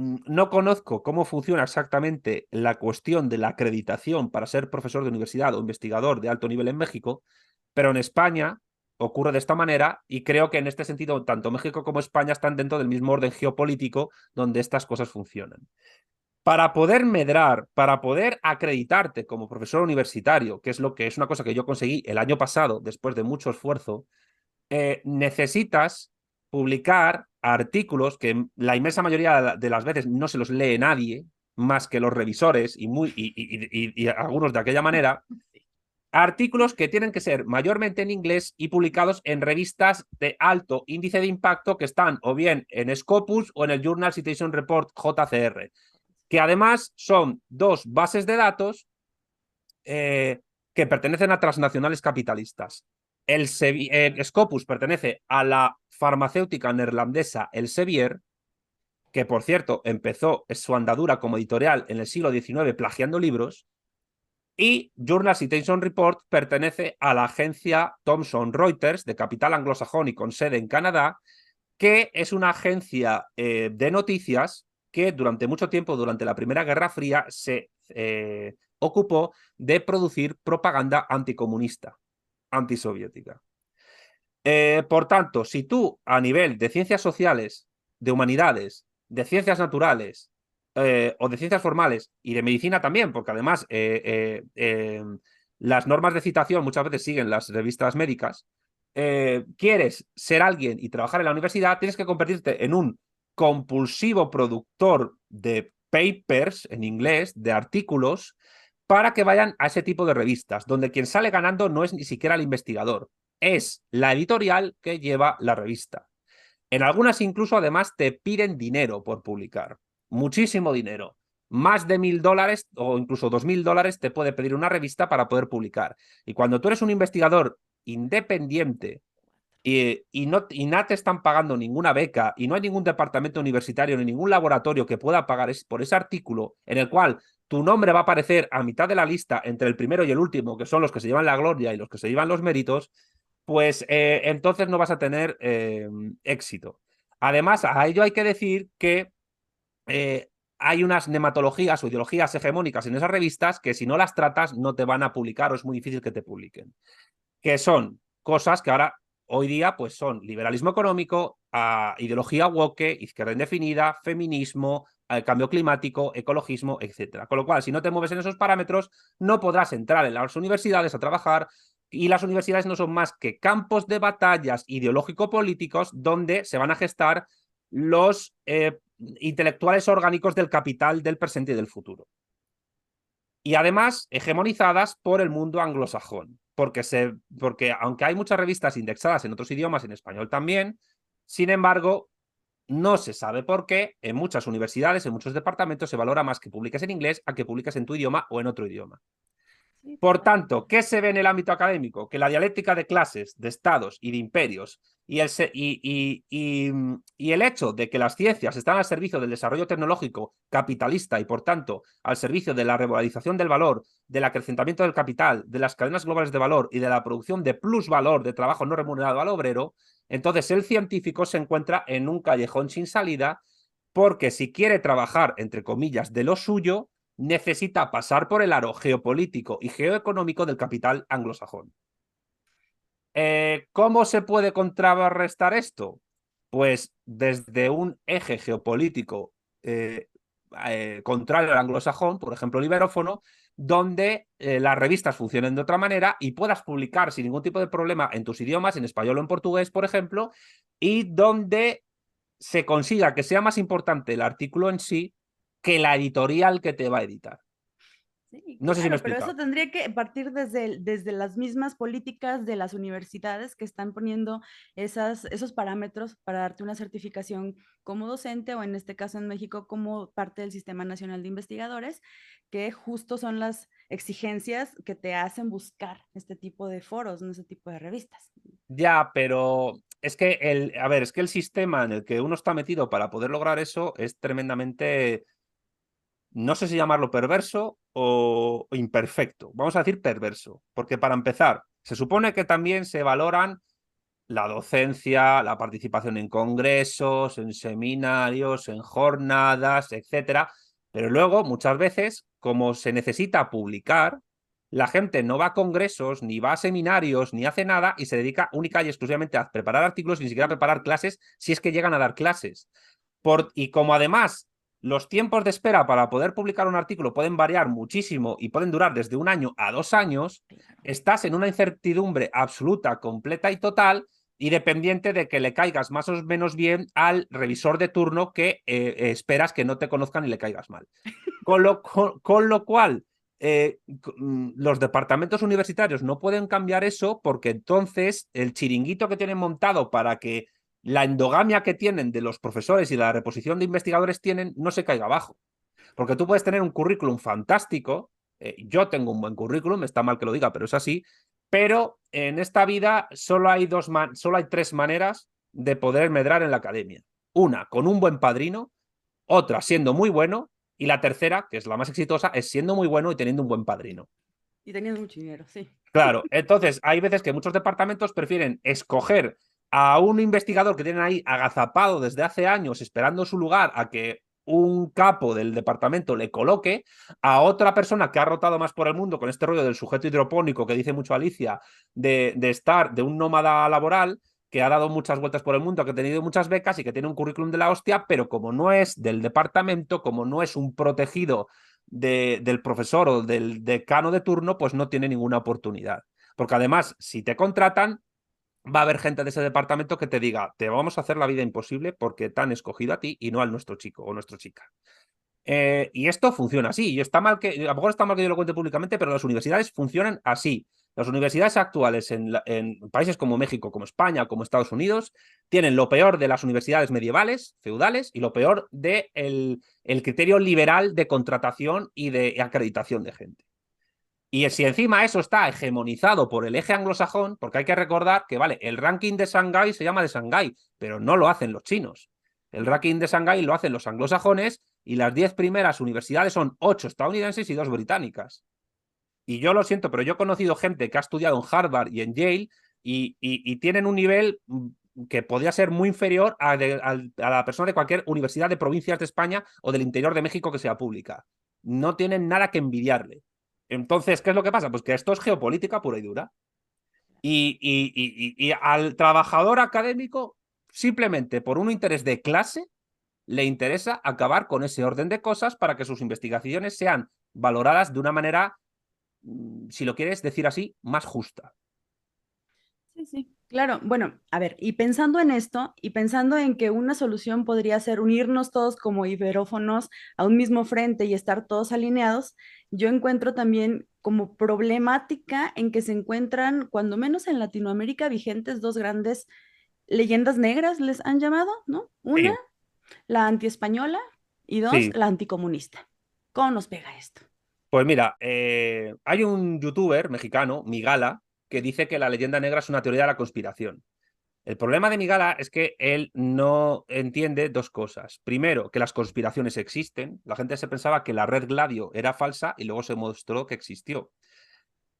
no conozco cómo funciona exactamente la cuestión de la acreditación para ser profesor de universidad o investigador de alto nivel en México, pero en España ocurre de esta manera y creo que en este sentido tanto México como España están dentro del mismo orden geopolítico donde estas cosas funcionan. Para poder medrar, para poder acreditarte como profesor universitario, que es lo que es una cosa que yo conseguí el año pasado después de mucho esfuerzo, eh, necesitas publicar artículos que la inmensa mayoría de las veces no se los lee nadie, más que los revisores y, algunos de aquella manera, artículos que tienen que ser mayormente en inglés y publicados en revistas de alto índice de impacto que están o bien en Scopus o en el Journal Citation Report JCR, que además son dos bases de datos eh, que pertenecen a transnacionales capitalistas. El Scopus pertenece a la farmacéutica neerlandesa El Sevier, que por cierto empezó su andadura como editorial en el siglo XIX plagiando libros, y Journal Citation Report pertenece a la agencia Thomson Reuters de capital anglosajón y con sede en Canadá, que es una agencia eh, de noticias que durante mucho tiempo, durante la Primera Guerra Fría, se eh, ocupó de producir propaganda anticomunista, antisoviética. Eh, por tanto, si tú a nivel de ciencias sociales, de humanidades, de ciencias naturales, eh, o de ciencias formales y de medicina también, porque además eh, em, las normas de citación muchas veces siguen las revistas médicas, quieres ser alguien y trabajar en la universidad, tienes que convertirte en un compulsivo productor de papers en inglés, de artículos, para que vayan a ese tipo de revistas, donde quien sale ganando no es ni siquiera el investigador, es la editorial que lleva la revista. En algunas incluso además te piden dinero por publicar muchísimo dinero. Más de mil dólares o incluso dos mil dólares te puede pedir una revista para poder publicar. Y cuando tú eres un investigador independiente y, y, no, y te están pagando ninguna beca y no hay ningún departamento universitario ni ningún laboratorio que pueda pagar por ese artículo en el cual tu nombre va a aparecer a mitad de la lista entre el primero y el último, que son los que se llevan la gloria y los que se llevan los méritos, pues eh, entonces no vas a tener eh, éxito. Además, a ello hay que decir que eh, hay unas nematologías o ideologías hegemónicas en esas revistas que si no las tratas no te van a publicar o es muy difícil que te publiquen. Que son cosas que ahora, hoy día, pues son liberalismo económico, ideología woke, izquierda indefinida, feminismo, eh, cambio climático, ecologismo, etc. Con lo cual, si no te mueves en esos parámetros, no podrás entrar en las universidades a trabajar y las universidades no son más que campos de batallas ideológico-políticos donde se van a gestar los eh, intelectuales orgánicos del capital del presente y del futuro. Y además hegemonizadas por el mundo anglosajón, porque, se, porque aunque hay muchas revistas indexadas en otros idiomas, en español también, sin embargo, no se sabe por qué en muchas universidades, en muchos departamentos, se valora más que publiques en inglés a que publiques en tu idioma o en otro idioma. Por tanto, ¿qué se ve en el ámbito académico? Que la dialéctica de clases, de estados y de imperios y el, y, y, el, hecho de que las ciencias están al servicio del desarrollo tecnológico capitalista y, por tanto, al servicio de la revalorización del valor, del acrecentamiento del capital, de las cadenas globales de valor y de la producción de plusvalor de trabajo no remunerado al obrero, entonces el científico se encuentra en un callejón sin salida porque si quiere trabajar, entre comillas, de lo suyo, necesita pasar por el aro geopolítico y geoeconómico del capital anglosajón. Eh, ¿Cómo se puede contrarrestar esto? Pues desde un eje geopolítico eh, eh, contrario al anglosajón, por ejemplo, el iberófono, donde las revistas funcionen de otra manera y puedas publicar sin ningún tipo de problema en tus idiomas, en español o en portugués, por ejemplo, y donde se consiga que sea más importante el artículo en sí que la editorial que te va a editar. no sé si me Pero eso tendría que partir desde, desde las mismas políticas de las universidades que están poniendo esas, esos parámetros para darte una certificación como docente o en este caso en México como parte del Sistema Nacional de Investigadores, que justo son las exigencias que te hacen buscar este tipo de foros, no ese tipo de revistas. Ya, pero es que el, a ver, es que el sistema en el que uno está metido para poder lograr eso es tremendamente no sé si llamarlo perverso o imperfecto, vamos a decir perverso, porque para empezar, se supone que también se valoran la docencia, la participación en congresos, en seminarios, en jornadas, etcétera, pero luego muchas veces, como se necesita publicar, la gente no va a congresos, ni va a seminarios, ni hace nada y se dedica única y exclusivamente a preparar artículos, ni siquiera a preparar clases, si es que llegan a dar clases. Por, y como además los tiempos de espera para poder publicar un artículo pueden variar muchísimo y pueden durar desde un año a dos años, estás en una incertidumbre absoluta, completa y total y dependiente de que le caigas más o menos bien al revisor de turno que eh, esperas que no te conozcan y le caigas mal. Con lo, con, lo cual, eh, mm, los departamentos universitarios no pueden cambiar eso porque entonces el chiringuito que tienen montado para que la endogamia que tienen de los profesores y la reposición de investigadores tienen no se caiga abajo. Porque tú puedes tener un currículum fantástico, eh, yo tengo un buen currículum, está mal que lo diga, pero es así, pero en esta vida solo hay, dos solo hay tres maneras de poder medrar en la academia. Una, con un buen padrino, otra, siendo muy bueno, y la tercera, que es la más exitosa, es siendo muy bueno y teniendo un buen padrino. Y teniendo mucho dinero, sí. Claro, entonces hay veces que muchos departamentos prefieren escoger a un investigador que tienen ahí agazapado desde hace años esperando su lugar a que un capo del departamento le coloque a otra persona que ha rotado más por el mundo con este rollo del sujeto hidropónico que dice mucho Alicia, de, de estar de un nómada laboral que ha dado muchas vueltas por el mundo, que ha tenido muchas becas y que tiene un currículum de la hostia, pero como no es del departamento, como no es un protegido de, del profesor o del decano de turno, pues no tiene ninguna oportunidad. Porque además, si te contratan, va a haber gente de ese departamento que te diga, te vamos a hacer la vida imposible porque te han escogido a ti y no al nuestro chico o nuestra chica. Eh, y esto funciona así. Y está mal que, a lo mejor está mal que yo lo cuente públicamente, pero las universidades funcionan así. Las universidades actuales en, países como México, como España, como Estados Unidos, tienen lo peor de las universidades medievales, feudales, y lo peor del de el criterio liberal de contratación y de acreditación de gente. Y si encima eso está hegemonizado por el eje anglosajón, porque hay que recordar que, vale, el ranking de Shanghái se llama de Shanghái, pero no lo hacen los chinos. El ranking de Shanghái lo hacen los anglosajones y las diez primeras universidades son ocho estadounidenses y dos británicas. Y yo lo siento, pero yo he conocido gente que ha estudiado en Harvard y en Yale y, tienen un nivel mm, que podría ser muy inferior a, a, la persona de cualquier universidad de provincias de España o del interior de México que sea pública. No tienen nada que envidiarle. Entonces, ¿qué es lo que pasa? Pues que esto es geopolítica pura y dura. Y, y, al trabajador académico, simplemente por un interés de clase, le interesa acabar con ese orden de cosas para que sus investigaciones sean valoradas de una manera, mm, si lo quieres decir así, más justa. Sí, sí. Claro, bueno, a ver, y pensando en esto, y pensando en que una solución podría ser unirnos todos como iberófonos a un mismo frente y estar todos alineados, yo encuentro también como problemática en que se encuentran, cuando menos en Latinoamérica, vigentes dos grandes leyendas negras, les han llamado, ¿no? Una, la antiespañola, y dos, la anticomunista. ¿Cómo nos pega esto? Pues mira, eh, hay un youtuber mexicano, Migala, que dice que la leyenda negra es una teoría de la conspiración. El problema de Migala es que él no entiende dos cosas. Primero, que las conspiraciones existen. La gente se pensaba que la red Gladio era falsa y luego se mostró que existió.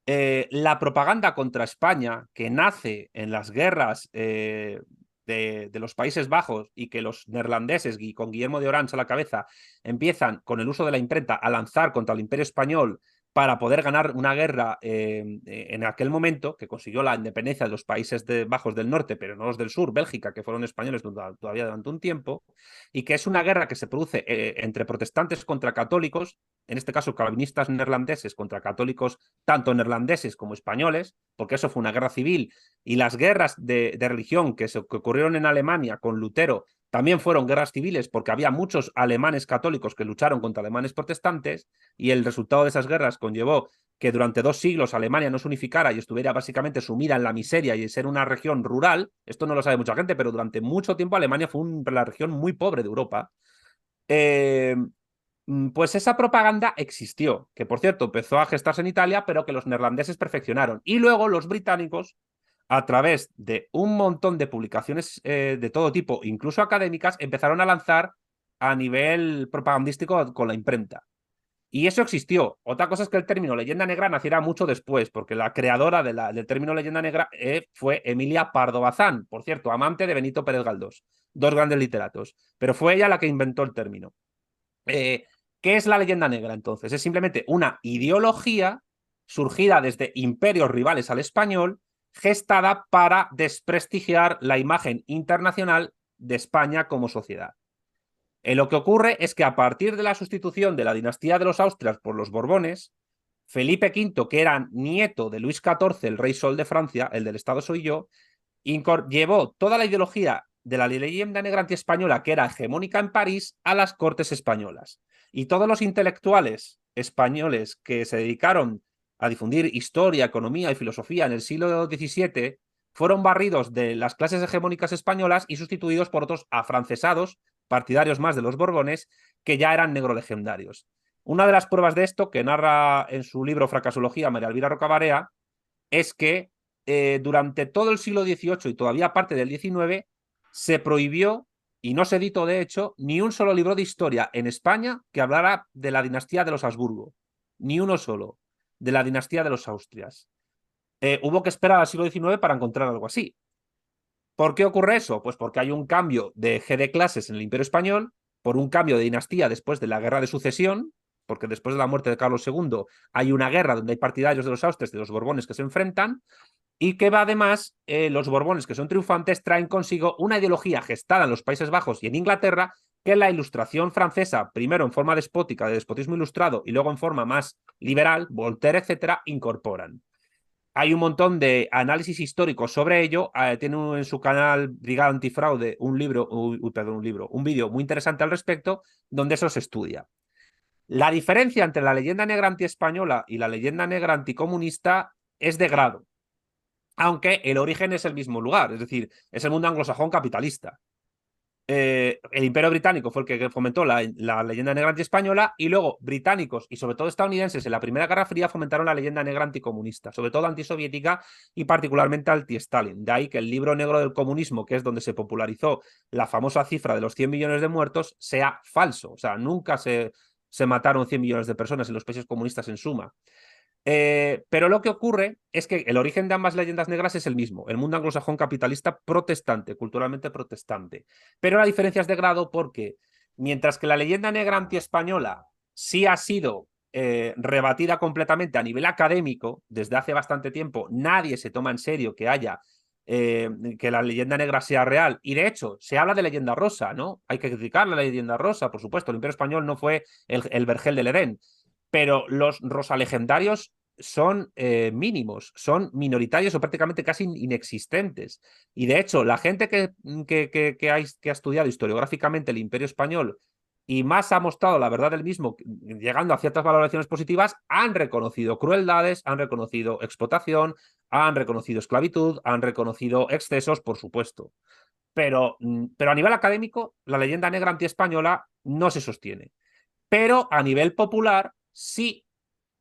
Eh, la propaganda contra España, que nace en las guerras eh, de, de, los Países Bajos y que los neerlandeses, con Guillermo de Orange a la cabeza, empiezan con el uso de la imprenta a lanzar contra el Imperio Español para poder ganar una guerra eh, en aquel momento, que consiguió la independencia de los Países Bajos del Norte, pero no los del Sur, Bélgica, que fueron españoles todavía durante un tiempo, y que es una guerra que se produce eh, entre protestantes contra católicos, en este caso calvinistas neerlandeses contra católicos, tanto neerlandeses como españoles, porque eso fue una guerra civil, y las guerras de, religión que, se, que ocurrieron en Alemania con Lutero también fueron guerras civiles porque había muchos alemanes católicos que lucharon contra alemanes protestantes y el resultado de esas guerras conllevó que durante dos siglos Alemania no se unificara y estuviera básicamente sumida en la miseria y ser una región rural. Esto no lo sabe mucha gente, pero durante mucho tiempo Alemania fue la región muy pobre de Europa. Eh, mm, pues esa propaganda existió, que por cierto empezó a gestarse en Italia, pero que los neerlandeses perfeccionaron. Y luego los británicos a través de un montón de publicaciones eh, de todo tipo, incluso académicas, empezaron a lanzar a nivel propagandístico con la imprenta. Y eso existió. Otra cosa es que el término leyenda negra naciera mucho después, porque la creadora del término leyenda negra eh, fue Emilia Pardo Bazán, por cierto, amante de Benito Pérez Galdós, dos grandes literatos. Pero fue ella la que inventó el término. Eh, ¿Qué es la leyenda negra entonces? Es simplemente una ideología surgida desde imperios rivales al español, gestada para desprestigiar la imagen internacional de España como sociedad. Eh, lo que ocurre es que a partir de la sustitución de la dinastía de los Austrias por los Borbones, Felipe V, que era nieto de Luis XIV, el rey sol de Francia, el del Estado soy yo, llevó toda la ideología de la leyenda negra antiespañola, que era hegemónica en París, a las cortes españolas. Y todos los intelectuales españoles que se dedicaron a difundir historia, economía y filosofía en el siglo XVII fueron barridos de las clases hegemónicas españolas y sustituidos por otros afrancesados partidarios más de los Borbones, que ya eran negro legendarios. Una de las pruebas de esto, que narra en su libro Fracasología María Elvira Rocabarea, es que eh, durante todo el siglo XVIII y todavía parte del XIX, se prohibió, y no se editó de hecho, ni un solo libro de historia en España que hablara de la dinastía de los Habsburgo. Ni uno solo, de la dinastía de los Austrias. Eh, hubo que esperar al siglo XIX para encontrar algo así. ¿Por qué ocurre eso? Pues porque hay un cambio de eje de clases en el Imperio Español, por un cambio de dinastía después de la Guerra de Sucesión, porque después de la muerte de Carlos II hay una guerra donde hay partidarios de los Austres, de los Borbones que se enfrentan, y que va además, eh, los Borbones que son triunfantes traen consigo una ideología gestada en los Países Bajos y en Inglaterra que la ilustración francesa, primero en forma despótica, de despotismo ilustrado, y luego en forma más liberal, Voltaire, etcétera, incorporan hay un montón de análisis históricos sobre ello. Eh, tiene en su canal Brigada Antifraude un libro, perdón, un libro, un vídeo muy interesante al respecto, donde eso se estudia. La diferencia entre la leyenda negra antiespañola y la leyenda negra anticomunista es de grado, aunque el origen es el mismo lugar, es decir, es el mundo anglosajón capitalista. Eh, el Imperio Británico fue el que fomentó la, leyenda negra antiespañola y luego británicos y sobre todo estadounidenses en la Primera Guerra Fría fomentaron la leyenda negra anticomunista, sobre todo antisoviética y particularmente anti-Stalin. De ahí que el libro negro del comunismo, que es donde se popularizó la famosa cifra de los 100 millones de muertos, sea falso. O sea, nunca se, se mataron 100 millones de personas en los países comunistas en suma. Eh, pero lo que ocurre es que el origen de ambas leyendas negras es el mismo, el mundo anglosajón capitalista protestante, culturalmente protestante. Pero la diferencia es de grado porque mientras que la leyenda negra antiespañola sí ha sido eh, rebatida completamente a nivel académico, desde hace bastante tiempo nadie se toma en serio que haya eh, que la leyenda negra sea real. Y de hecho, se habla de leyenda rosa, ¿no? Hay que criticar la leyenda rosa, por supuesto. El Imperio Español no fue el, el vergel del Edén pero los rosalegendarios son eh, mínimos, son minoritarios o prácticamente casi inexistentes. Y de hecho, la gente ha, que ha estudiado historiográficamente el Imperio Español y más ha mostrado la verdad del mismo, llegando a ciertas valoraciones positivas, han reconocido crueldades, han reconocido explotación, han reconocido esclavitud, han reconocido excesos, por supuesto. Pero, mm, pero a nivel académico, la leyenda negra antiespañola no se sostiene. Pero a nivel popular, sí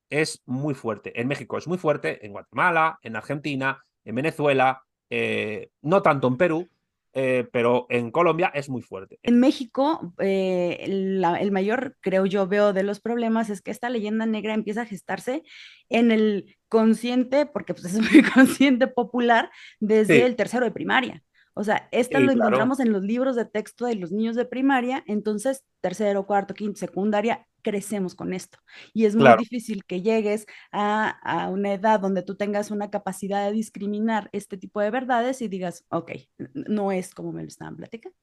es muy fuerte. En México es muy fuerte, en Guatemala, en Argentina, en Venezuela, eh, no tanto en Perú, eh, pero en Colombia es muy fuerte. En México, eh, el mayor, creo yo, veo de los problemas es que esta leyenda negra empieza a gestarse en el consciente, porque pues, es muy consciente popular, desde el tercero de primaria. O sea, esta lo encontramos en los libros de texto de los niños de primaria, entonces tercero, cuarto, quinto, secundaria, crecemos con esto. Y es muy difícil que llegues a, una edad donde tú tengas una capacidad de discriminar este tipo de verdades y digas, ok, no es como me lo estaban platicando.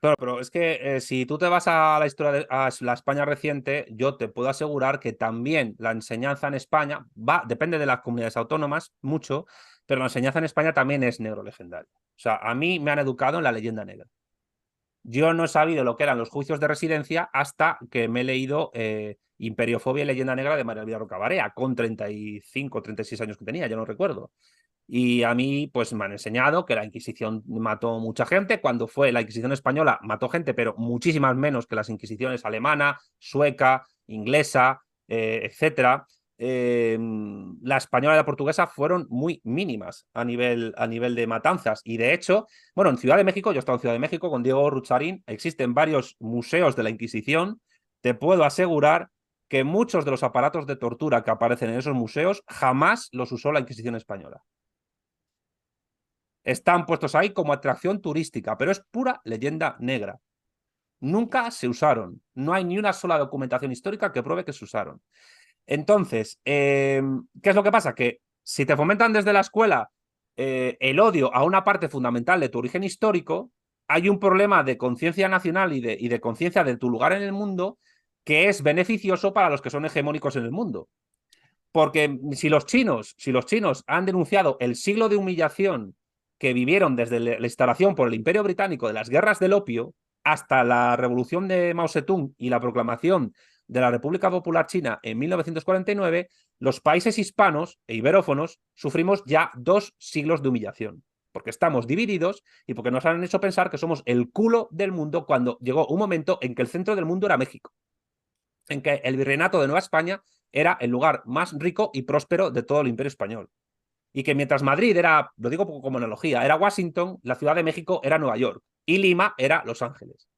Pero es que eh, si tú te vas a la historia de la España reciente, yo te puedo asegurar que también la enseñanza en España va, depende de las comunidades autónomas, mucho, pero la enseñanza en España también es negro legendario. O sea, a mí me han educado en la leyenda negra. Yo no he sabido lo que eran los juicios de residencia hasta que me he leído eh, Imperiofobia y Leyenda Negra de María Elvira Rocabarea, con 35, 36 años que tenía, ya no recuerdo. Y a mí, pues me han enseñado que la Inquisición mató mucha gente. Cuando fue la Inquisición española, mató gente, pero muchísimas menos que las Inquisiciones alemana, sueca, inglesa, eh, etcétera. Em, la española y la portuguesa fueron muy mínimas a nivel, a nivel de matanzas. Y de hecho, bueno, en Ciudad de México, yo he estado en Ciudad de México con Diego Rucharín, existen varios museos de la Inquisición. Te puedo asegurar que muchos de los aparatos de tortura que aparecen en esos museos jamás los usó la Inquisición española. Están puestos ahí como atracción turística, pero es pura leyenda negra. Nunca se usaron. No hay ni una sola documentación histórica que pruebe que se usaron. Entonces, em, ¿qué es lo que pasa? Que si te fomentan desde la escuela eh, el odio a una parte fundamental de tu origen histórico, hay un problema de conciencia nacional y de, y de conciencia de tu lugar en el mundo que es beneficioso para los que son hegemónicos en el mundo. Porque si los chinos, si los chinos han denunciado el siglo de humillación que vivieron desde la instalación por el Imperio Británico de las guerras del opio hasta la revolución de Mao Zedong y la proclamación de la República Popular China en 1949, los países hispanos e iberófonos sufrimos ya dos siglos de humillación, porque estamos divididos y porque nos han hecho pensar que somos el culo del mundo cuando llegó un momento en que el centro del mundo era México, en que el virreinato de Nueva España era el lugar más rico y próspero de todo el imperio español. Y que mientras Madrid era, lo digo como analogía, era Washington, la Ciudad de México era Nueva York y Lima era Los Ángeles.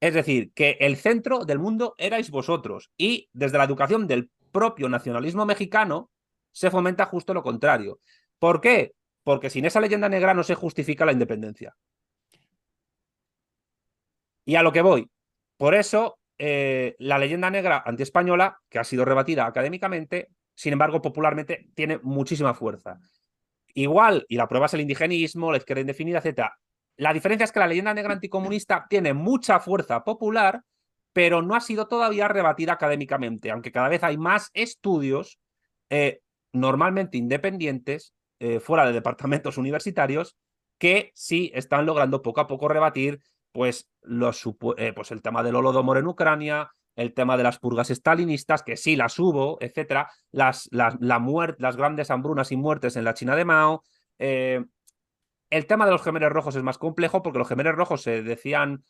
Es decir, que el centro del mundo erais vosotros y desde la educación del propio nacionalismo mexicano se fomenta justo lo contrario. ¿Por qué? Porque sin esa leyenda negra no se justifica la independencia. Y a lo que voy. Por eso, eh, la leyenda negra antiespañola, que ha sido rebatida académicamente, sin embargo, popularmente tiene muchísima fuerza. Igual, y la prueba es el indigenismo, la izquierda indefinida, etc. La diferencia es que la leyenda negra anticomunista tiene mucha fuerza popular, pero no ha sido todavía rebatida académicamente, aunque cada vez hay más estudios, eh, normalmente independientes, eh, fuera de departamentos universitarios, que sí están logrando poco a poco rebatir pues, los, eh, pues el tema del holodomor en Ucrania, el tema de las purgas estalinistas, que sí las hubo, etcétera, las, las, la las grandes hambrunas y muertes en la China de Mao, el tema de los gemeres rojos es más complejo porque los gemeres rojos se decían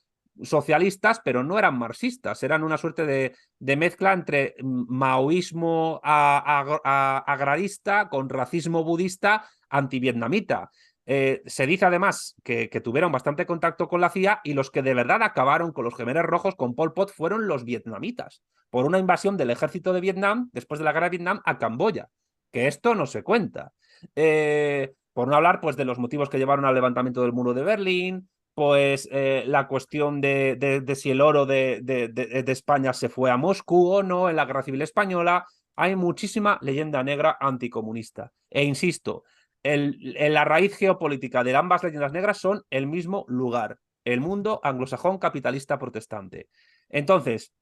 socialistas, pero no eran marxistas, eran una suerte de, mezcla entre maoísmo agrarista con racismo budista antivietnamita. Eh, se dice además que, tuvieron bastante contacto con la CIA y los que de verdad acabaron con los gemeres rojos, con Pol Pot, fueron los vietnamitas, por una invasión del ejército de Vietnam después de la guerra de Vietnam a Camboya, que esto no se cuenta. Eh, por no hablar pues, de los motivos que llevaron al levantamiento del muro de Berlín, pues eh, la cuestión de, si el oro de, España se fue a Moscú o no en la Guerra Civil Española. Hay muchísima leyenda negra anticomunista. E insisto, el, la raíz geopolítica de ambas leyendas negras son el mismo lugar, el mundo anglosajón capitalista protestante. Entonces,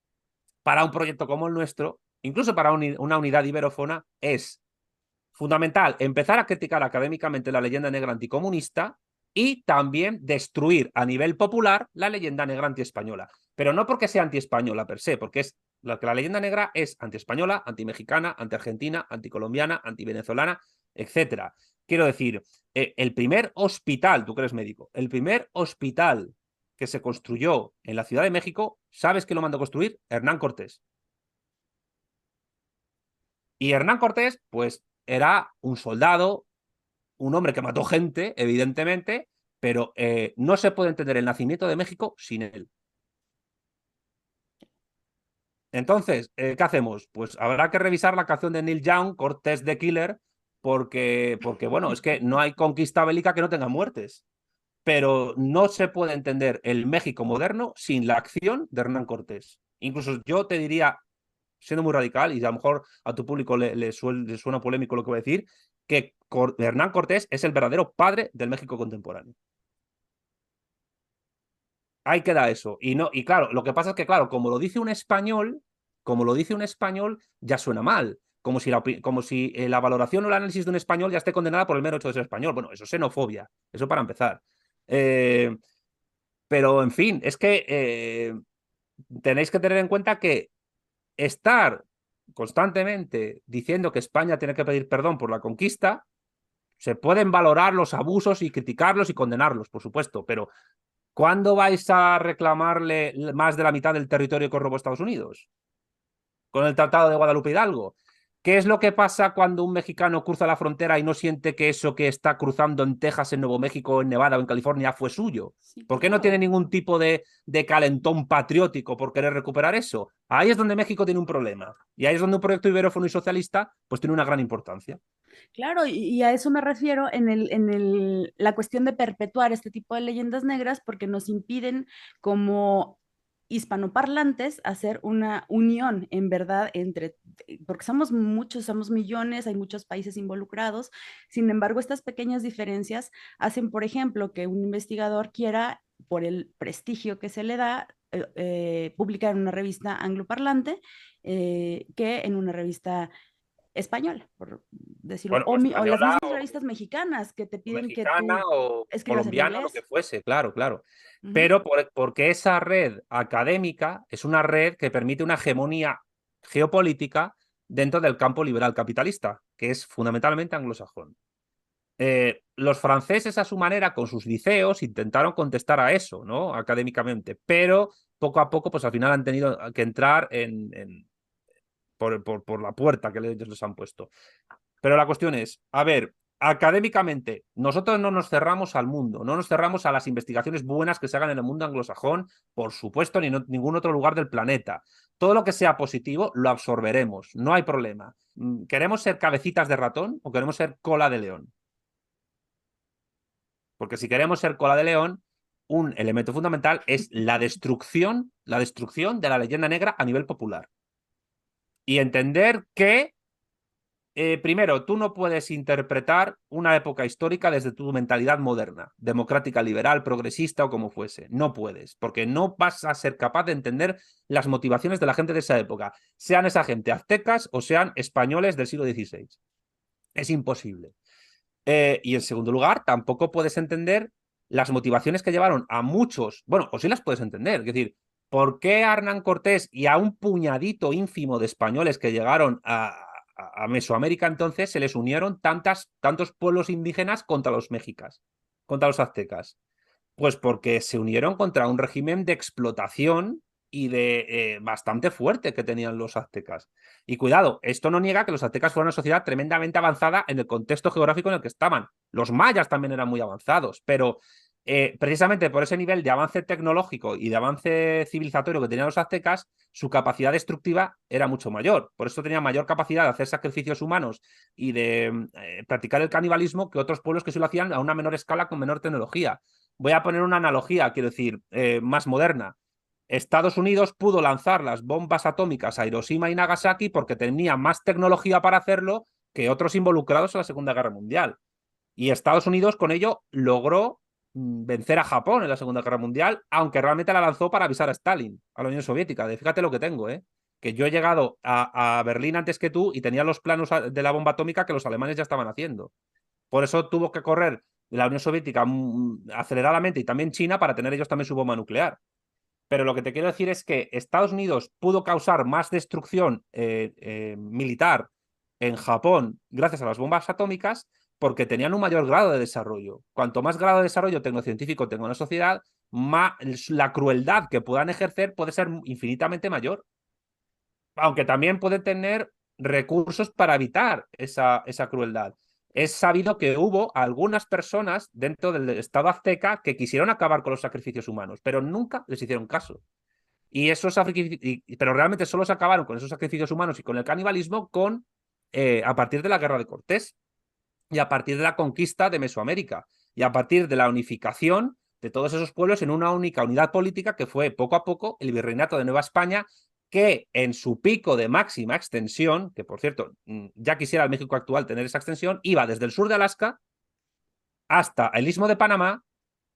para un proyecto como el nuestro, incluso para una unidad iberófona, es fundamental empezar a criticar académicamente la leyenda negra anticomunista y también destruir a nivel popular la leyenda negra antiespañola. Pero no porque sea antiespañola per se, porque es la la leyenda negra es antiespañola, antimexicana, antiargentina, anticolombiana, antivenezolana, etc. Quiero decir, eh, el primer hospital, tú que eres médico, el primer hospital que se construyó en la Ciudad de México, ¿sabes quién lo mandó a construir? Hernán Cortés. Y Hernán Cortés, pues era un soldado, un hombre que mató gente, evidentemente, pero eh, no se puede entender el nacimiento de México sin él. Entonces, eh, ¿qué hacemos? Pues habrá que revisar la canción de Neil Young, Cortés de Killer, porque, porque, bueno, es que no hay conquista bélica que no tenga muertes. Pero no se puede entender el México moderno sin la acción de Hernán Cortés. Incluso yo te diría siendo muy radical, y a lo mejor a tu público le, suena polémico lo que voy a decir, que Hernán Cortés es el verdadero padre del México contemporáneo. Ahí queda eso. Y, no, y claro, lo que pasa es que, claro, como lo dice un español, como lo dice un español, ya suena mal. Como si eh, la valoración o el análisis de un español ya esté condenada por el mero hecho de ser español. Bueno, eso es xenofobia. Eso para empezar. Eh, pero, en fin, es que eh, tenéis que tener en cuenta que estar constantemente diciendo que España tiene que pedir perdón por la conquista, se pueden valorar los abusos y criticarlos y condenarlos, por supuesto, pero ¿cuándo vais a reclamarle más de la mitad del territorio que robó Estados Unidos? Con el Tratado de Guadalupe Hidalgo. ¿Qué es lo que pasa cuando un mexicano cruza la frontera y no siente que eso que está cruzando en Texas, en Nuevo México, en Nevada o en California fue suyo? ¿Por qué no tiene ningún tipo de, de, calentón patriótico por querer recuperar eso? Ahí es donde México tiene un problema. Y ahí es donde un proyecto iberófono y socialista pues tiene una gran importancia. Claro, y, a eso me refiero en, el, en el, la cuestión de perpetuar este tipo de leyendas negras porque nos impiden como hispanoparlantes hacer una unión en verdad entre, porque somos muchos, somos millones, hay muchos países involucrados, sin embargo estas pequeñas diferencias hacen, por ejemplo, que un investigador quiera, por el prestigio que se le da, eh, eh, publicar en una revista angloparlante eh, que en una revista española, por decirlo, o, pues las mismas revistas mexicanas que te piden que tú o colombiana, lo que fuese, claro, claro. Pero porque esa red académica es una red que permite una hegemonía geopolítica dentro del campo liberal capitalista, que es fundamentalmente anglosajón. Eh, los franceses a su manera, con sus liceos, intentaron contestar a eso, ¿no? Académicamente, pero poco a poco, pues al final han tenido que entrar en, por, la puerta que ellos les han puesto. Pero la cuestión es, a ver, académicamente, nosotros no nos cerramos al mundo, no nos cerramos a las investigaciones buenas que se hagan en el mundo anglosajón, por supuesto, ni en ningún otro lugar del planeta. Todo lo que sea positivo lo absorberemos, no hay problema. Mm, ¿Queremos ser cabecitas de ratón o queremos ser cola de león? Porque si queremos ser cola de león, un elemento fundamental es la destrucción, la destrucción de la leyenda negra a nivel popular y entender que, eh, primero, tú no puedes interpretar una época histórica desde tu mentalidad moderna, democrática, liberal, progresista o como fuese. No puedes, porque no vas a ser capaz de entender las motivaciones de la gente de esa época, sean esa gente aztecas o sean españoles del siglo XVI. Es imposible. Eh, y en segundo lugar, tampoco puedes entender las motivaciones que llevaron a muchos, bueno, o sí las puedes entender, es decir, ¿Por qué Hernán Cortés y a un puñadito ínfimo de españoles que llegaron a, Mesoamérica entonces se les unieron tantas, tantos pueblos indígenas contra los mexicas, contra los aztecas? Pues porque se unieron contra un régimen de explotación y de eh, bastante fuerte que tenían los aztecas. Y cuidado, esto no niega que los aztecas fueran una sociedad tremendamente avanzada en el contexto geográfico en el que estaban. Los mayas también eran muy avanzados, pero eh, precisamente por ese nivel de avance tecnológico y de avance civilizatorio que tenían los aztecas, su capacidad destructiva era mucho mayor. Por eso tenía mayor capacidad de hacer sacrificios humanos y de eh, practicar el canibalismo que otros pueblos que se lo hacían a una menor escala con menor tecnología. Voy a poner una analogía, quiero decir, eh, más moderna. Estados Unidos pudo lanzar las bombas atómicas a Hiroshima y Nagasaki porque tenía más tecnología para hacerlo que otros involucrados en la Segunda Guerra Mundial. Y Estados Unidos con ello logró vencer a Japón en la Segunda Guerra Mundial, aunque realmente la lanzó para avisar a Stalin, a la Unión Soviética. De, fíjate lo que tengo, ¿eh? que yo he llegado a, Berlín antes que tú y tenía los planos de la bomba atómica que los alemanes ya estaban haciendo. Por eso tuvo que correr la Unión Soviética mm, aceleradamente y también China para tener ellos también su bomba nuclear. Pero lo que te quiero decir es que Estados Unidos pudo causar más destrucción eh, eh, militar en Japón gracias a las bombas atómicas porque tenían un mayor grado de desarrollo. Cuanto más grado de desarrollo tecnocientífico tenga una sociedad, más la crueldad que puedan ejercer puede ser infinitamente mayor. Aunque también puede tener recursos para evitar esa, esa crueldad. Es sabido que hubo algunas personas dentro del Estado azteca que quisieron acabar con los sacrificios humanos, pero nunca les hicieron caso. Y esos pero realmente solo se acabaron con esos sacrificios humanos y con el canibalismo con, eh, a partir de la guerra de Cortés y a partir de la conquista de Mesoamérica y a partir de la unificación de todos esos pueblos en una única unidad política que fue poco a poco el virreinato de Nueva España, que en su pico de máxima extensión, que por cierto, mm, ya quisiera el México actual tener esa extensión, iba desde el sur de Alaska hasta el istmo de Panamá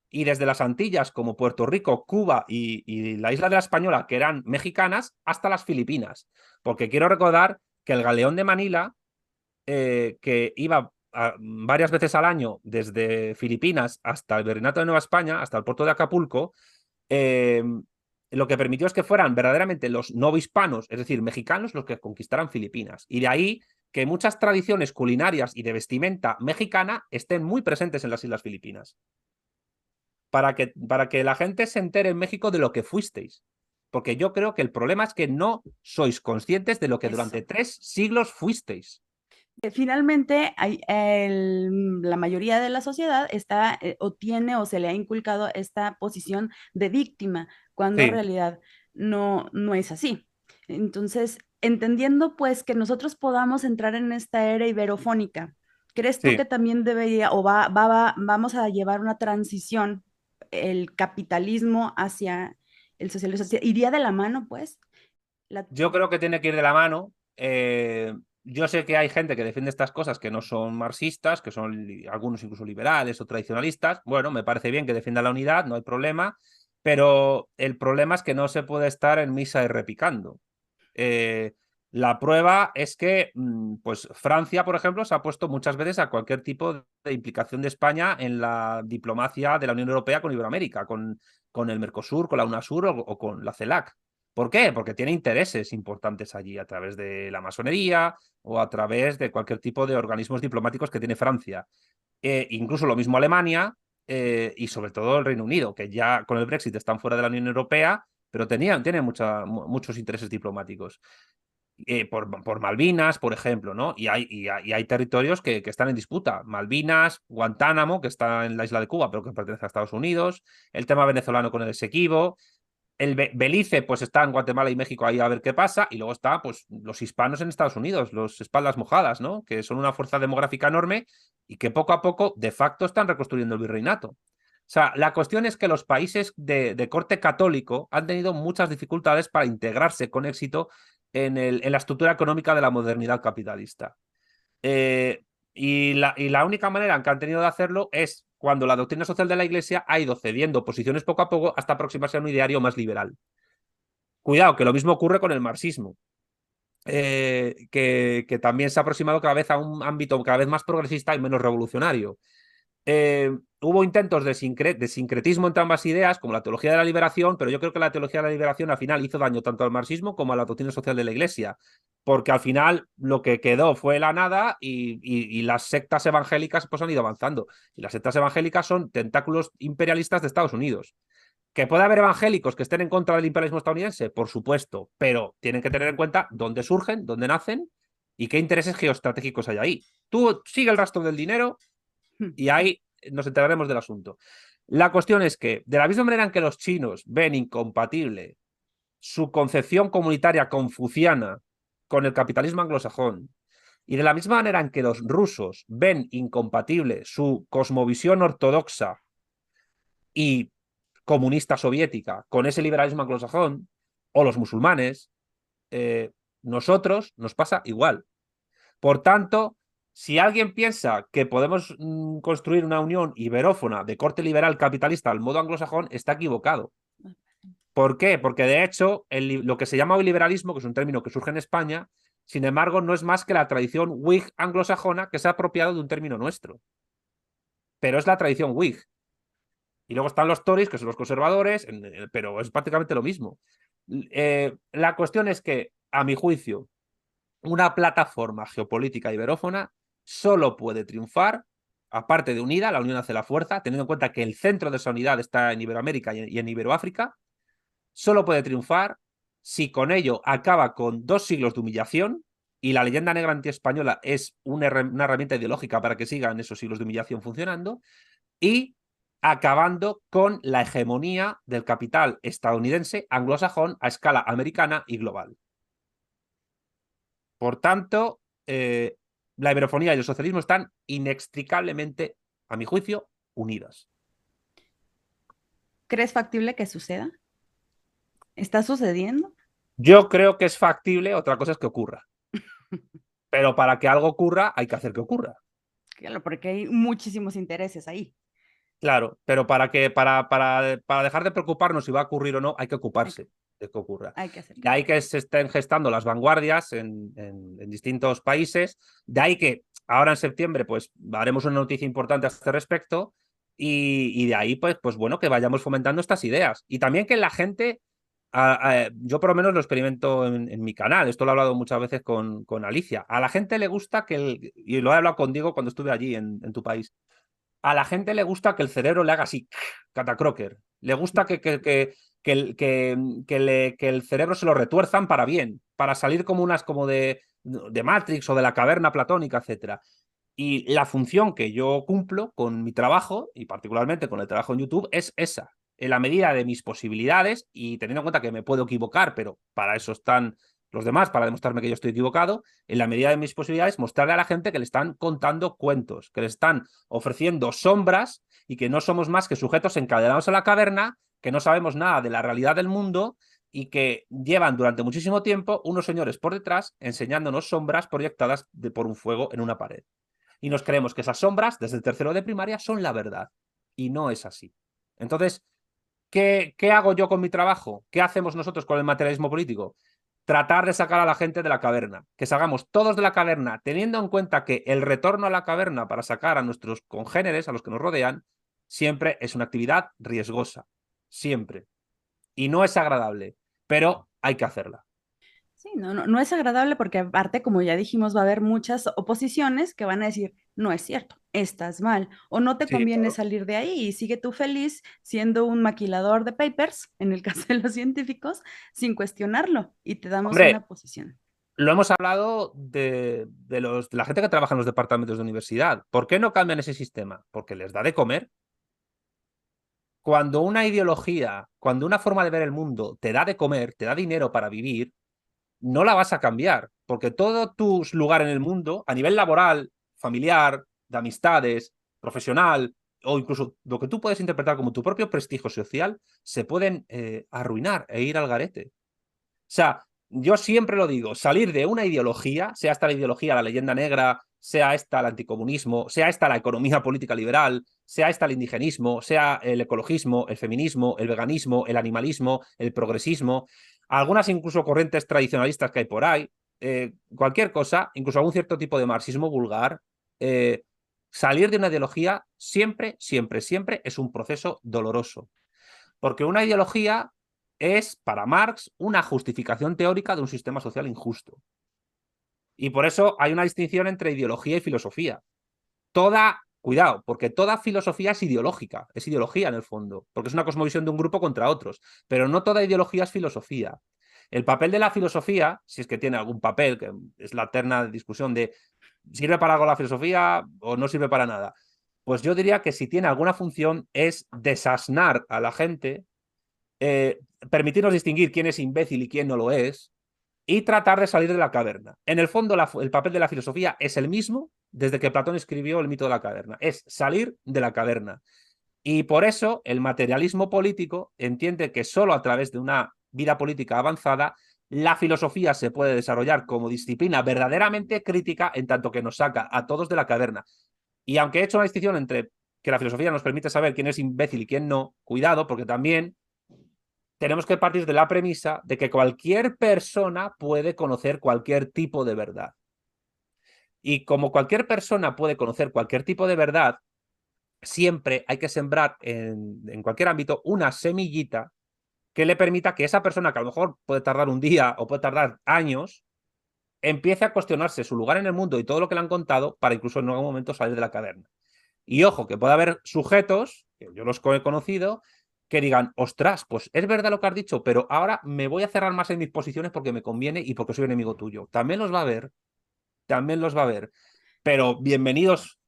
y desde las Antillas como Puerto Rico, Cuba y, la isla de la Española, que eran mexicanas, hasta las Filipinas. Porque quiero recordar que el galeón de Manila, eh, que iba varias veces al año desde Filipinas hasta el Virreinato de Nueva España, hasta el puerto de Acapulco, em, lo que permitió es que fueran verdaderamente los hispanos, es decir, mexicanos, los que conquistaran Filipinas. Y de ahí que muchas tradiciones culinarias y de vestimenta mexicana estén muy presentes en las Islas Filipinas. Para que, para que la gente se entere en México de lo que fuisteis. porque yo creo que el problema es que no sois conscientes de lo que durante tres siglos fuisteis. Finalmente, hay la mayoría de la sociedad está eh, o tiene o se le ha inculcado esta posición de víctima, cuando en realidad no, no es así. Entonces, entendiendo pues que nosotros podamos entrar en esta era iberofónica, ¿crees tú que también debería o va, va, vamos a llevar una transición el capitalismo hacia el socialismo? ¿Iría de la mano pues? Yo creo que tiene que ir de la mano. Eh, yo sé que hay gente que defiende estas cosas que no son marxistas, que son algunos incluso liberales o tradicionalistas. Bueno, me parece bien que defienda la unidad, no hay problema, pero el problema es que no se puede estar en misa y repicando. Eh, la prueba es que mm, pues Francia, por ejemplo, se ha puesto muchas veces a cualquier tipo de implicación de España en la diplomacia de la Unión Europea con Iberoamérica, con, con el Mercosur, con la UNASUR o, con la CELAC. ¿Por qué? Porque tiene intereses importantes allí a través de la masonería o a través de cualquier tipo de organismos diplomáticos que tiene Francia. Eh, incluso lo mismo Alemania eh, y sobre todo el Reino Unido, que ya con el Brexit están fuera de la Unión Europea pero tienen muchos intereses diplomáticos. Eh, por, por, Malvinas, por ejemplo, ¿no? Y hay, y hay, territorios que, que, están en disputa. Malvinas, Guantánamo, que está en la isla de Cuba, pero que pertenece a Estados Unidos, el tema venezolano con el Esequibo, el Belice, pues está en Guatemala y México ahí a ver qué pasa, y luego está, pues, los hispanos en Estados Unidos, los espaldas mojadas, ¿no? Que son una fuerza demográfica enorme y que poco a poco, de facto, están reconstruyendo el virreinato. O sea, la cuestión es que los países de, corte católico han tenido muchas dificultades para integrarse con éxito en, la estructura económica de la modernidad capitalista. Eh, y, la, y, la, única manera en que han tenido de hacerlo es cuando la doctrina social de la Iglesia ha ido cediendo posiciones poco a poco hasta aproximarse a un ideario más liberal. Cuidado, que lo mismo ocurre con el marxismo, eh, que, que, también se ha aproximado cada vez a un ámbito cada vez más progresista y menos revolucionario. Eh, hubo intentos de, sincretismo entre ambas ideas, como la teología de la liberación, pero yo creo que la teología de la liberación al final hizo daño tanto al marxismo como a la doctrina social de la Iglesia, porque al final lo que quedó fue la nada y, las sectas evangélicas pues han ido avanzando. Y las sectas evangélicas son tentáculos imperialistas de Estados Unidos. ¿Que puede haber evangélicos que estén en contra del imperialismo estadounidense? Por supuesto, pero tienen que tener en cuenta dónde surgen, dónde nacen y qué intereses geoestratégicos hay ahí. Tú sigue el rastro del dinero y ahí nos enteraremos del asunto. La cuestión es que, de la misma manera en que los chinos ven incompatible su concepción comunitaria confuciana con el capitalismo anglosajón, y de la misma manera en que los rusos ven incompatible su cosmovisión ortodoxa y comunista soviética con ese liberalismo anglosajón, o los musulmanes, eh, nosotros nos pasa igual. Por tanto, si alguien piensa que podemos mm, construir una unión iberófona de corte liberal capitalista al modo anglosajón, está equivocado. ¿Por qué? Porque de hecho lo que se llama hoy liberalismo, que es un término que surge en España, sin embargo no es más que la tradición Whig anglosajona que se ha apropiado de un término nuestro. Pero es la tradición Whig. Y luego están los Tories, que son los conservadores, pero es prácticamente lo mismo. Eh, la cuestión es que, a mi juicio, una plataforma geopolítica iberófona solo puede triunfar, aparte de unida, la unión hace la fuerza, teniendo en cuenta que el centro de esa unidad está en Iberoamérica y en Iberoáfrica, solo puede triunfar si con ello acaba con dos siglos de humillación, y la leyenda negra antiespañola es una, una herramienta ideológica para que sigan esos siglos de humillación funcionando, y acabando con la hegemonía del capital estadounidense anglosajón a escala americana y global. Por tanto, eh, la iberofonía y el socialismo están inextricablemente, a mi juicio, unidas. ¿Crees factible que suceda? ¿Está sucediendo? Yo creo que es factible, otra cosa es que ocurra. Pero para que algo ocurra, hay que hacer que ocurra. Claro, porque hay muchísimos intereses ahí. Claro, pero para que, para, para, para dejar de preocuparnos si va a ocurrir o no, hay que ocuparse que ocurra. Hay que de ahí que se estén gestando las vanguardias en, en, distintos países, de ahí que ahora en septiembre pues haremos una noticia importante a este respecto y, y de ahí pues, pues bueno, que vayamos fomentando estas ideas y también que la gente yo por lo menos lo experimento en, mi canal, esto lo he hablado muchas veces con, con Alicia. A la gente le gusta que, el, y lo he hablado con Diego cuando estuve allí en, en, tu país, a la gente le gusta que el cerebro le haga así, catacroker. Le gusta que, que, que, que, el cerebro se lo retuerzan para bien, para salir como unas como de, de Matrix o de la caverna platónica, etcétera. Y la función que yo cumplo con mi trabajo, y particularmente con el trabajo en YouTube, es esa. En la medida de mis posibilidades, y teniendo en cuenta que me puedo equivocar, pero para eso están los demás, para demostrarme que yo estoy equivocado, en la medida de mis posibilidades, mostrarle a la gente que le están contando cuentos, que le están ofreciendo sombras y que no somos más que sujetos encadenados a la caverna, que no sabemos nada de la realidad del mundo y que llevan durante muchísimo tiempo unos señores por detrás enseñándonos sombras proyectadas por un fuego en una pared. Y nos creemos que esas sombras, desde el tercero de primaria, son la verdad. Y no es así. Entonces, ¿qué, qué hago yo con mi trabajo? ¿Qué hacemos nosotros con el materialismo político? Tratar de sacar a la gente de la caverna, que salgamos todos de la caverna, teniendo en cuenta que el retorno a la caverna para sacar a nuestros congéneres, a los que nos rodean, siempre es una actividad riesgosa, siempre. Y no es agradable pero hay que hacerla. Sí, no, no, no es agradable porque aparte, como ya dijimos, va a haber muchas oposiciones que van a decir, no es cierto, estás mal, o no te sí, conviene claro. salir de ahí y sigue tú feliz siendo un maquilador de papers, en el caso de los científicos, sin cuestionarlo y te damos Hombre, una posición. Lo hemos hablado de, de, los, de la gente que trabaja en los departamentos de universidad. ¿Por qué no cambian ese sistema? Porque les da de comer cuando una ideología, cuando una forma de ver el mundo te da de comer, te da dinero para vivir, no la vas a cambiar, porque todo tu lugar en el mundo, a nivel laboral, familiar, de amistades, profesional, o incluso lo que tú puedes interpretar como tu propio prestigio social, se pueden eh, arruinar e ir al garete. O sea, yo siempre lo digo, salir de una ideología, sea esta la ideología, la leyenda negra, sea esta el anticomunismo, sea esta la economía política liberal, sea esta el indigenismo, sea el ecologismo, el feminismo, el veganismo, el animalismo, el progresismo, algunas incluso corrientes tradicionalistas que hay por ahí, eh, cualquier cosa, incluso algún cierto tipo de marxismo vulgar, eh, salir de una ideología siempre, siempre, siempre es un proceso doloroso. Porque una ideología es, para Marx, una justificación teórica de un sistema social injusto. Y por eso hay una distinción entre ideología y filosofía. Toda, cuidado, porque toda filosofía es ideológica, es ideología en el fondo, porque es una cosmovisión de un grupo contra otros, pero no toda ideología es filosofía. El papel de la filosofía, si es que tiene algún papel, que es la eterna discusión de ¿sirve para algo la filosofía o no sirve para nada? Pues yo diría que si tiene alguna función es desasnar a la gente, eh, permitirnos distinguir quién es imbécil y quién no lo es, y tratar de salir de la caverna. En el fondo, el papel de la filosofía es el mismo desde que Platón escribió el mito de la caverna, es salir de la caverna. Y por eso el materialismo político entiende que solo a través de una vida política avanzada la filosofía se puede desarrollar como disciplina verdaderamente crítica en tanto que nos saca a todos de la caverna. Y aunque he hecho una distinción entre que la filosofía nos permite saber quién es imbécil y quién no, cuidado, porque también tenemos que partir de la premisa de que cualquier persona puede conocer cualquier tipo de verdad. Y como cualquier persona puede conocer cualquier tipo de verdad, siempre hay que sembrar en, cualquier ámbito una semillita que le permita que esa persona, que a lo mejor puede tardar un día o puede tardar años, empiece a cuestionarse su lugar en el mundo y todo lo que le han contado para incluso en algún momento salir de la caverna. Y ojo, que puede haber sujetos, que yo los he conocido, que digan, ostras, pues es verdad lo que has dicho, pero ahora me voy a cerrar más en mis posiciones porque me conviene y porque soy enemigo tuyo. También los va a ver, también los va a ver. Pero bienvenidos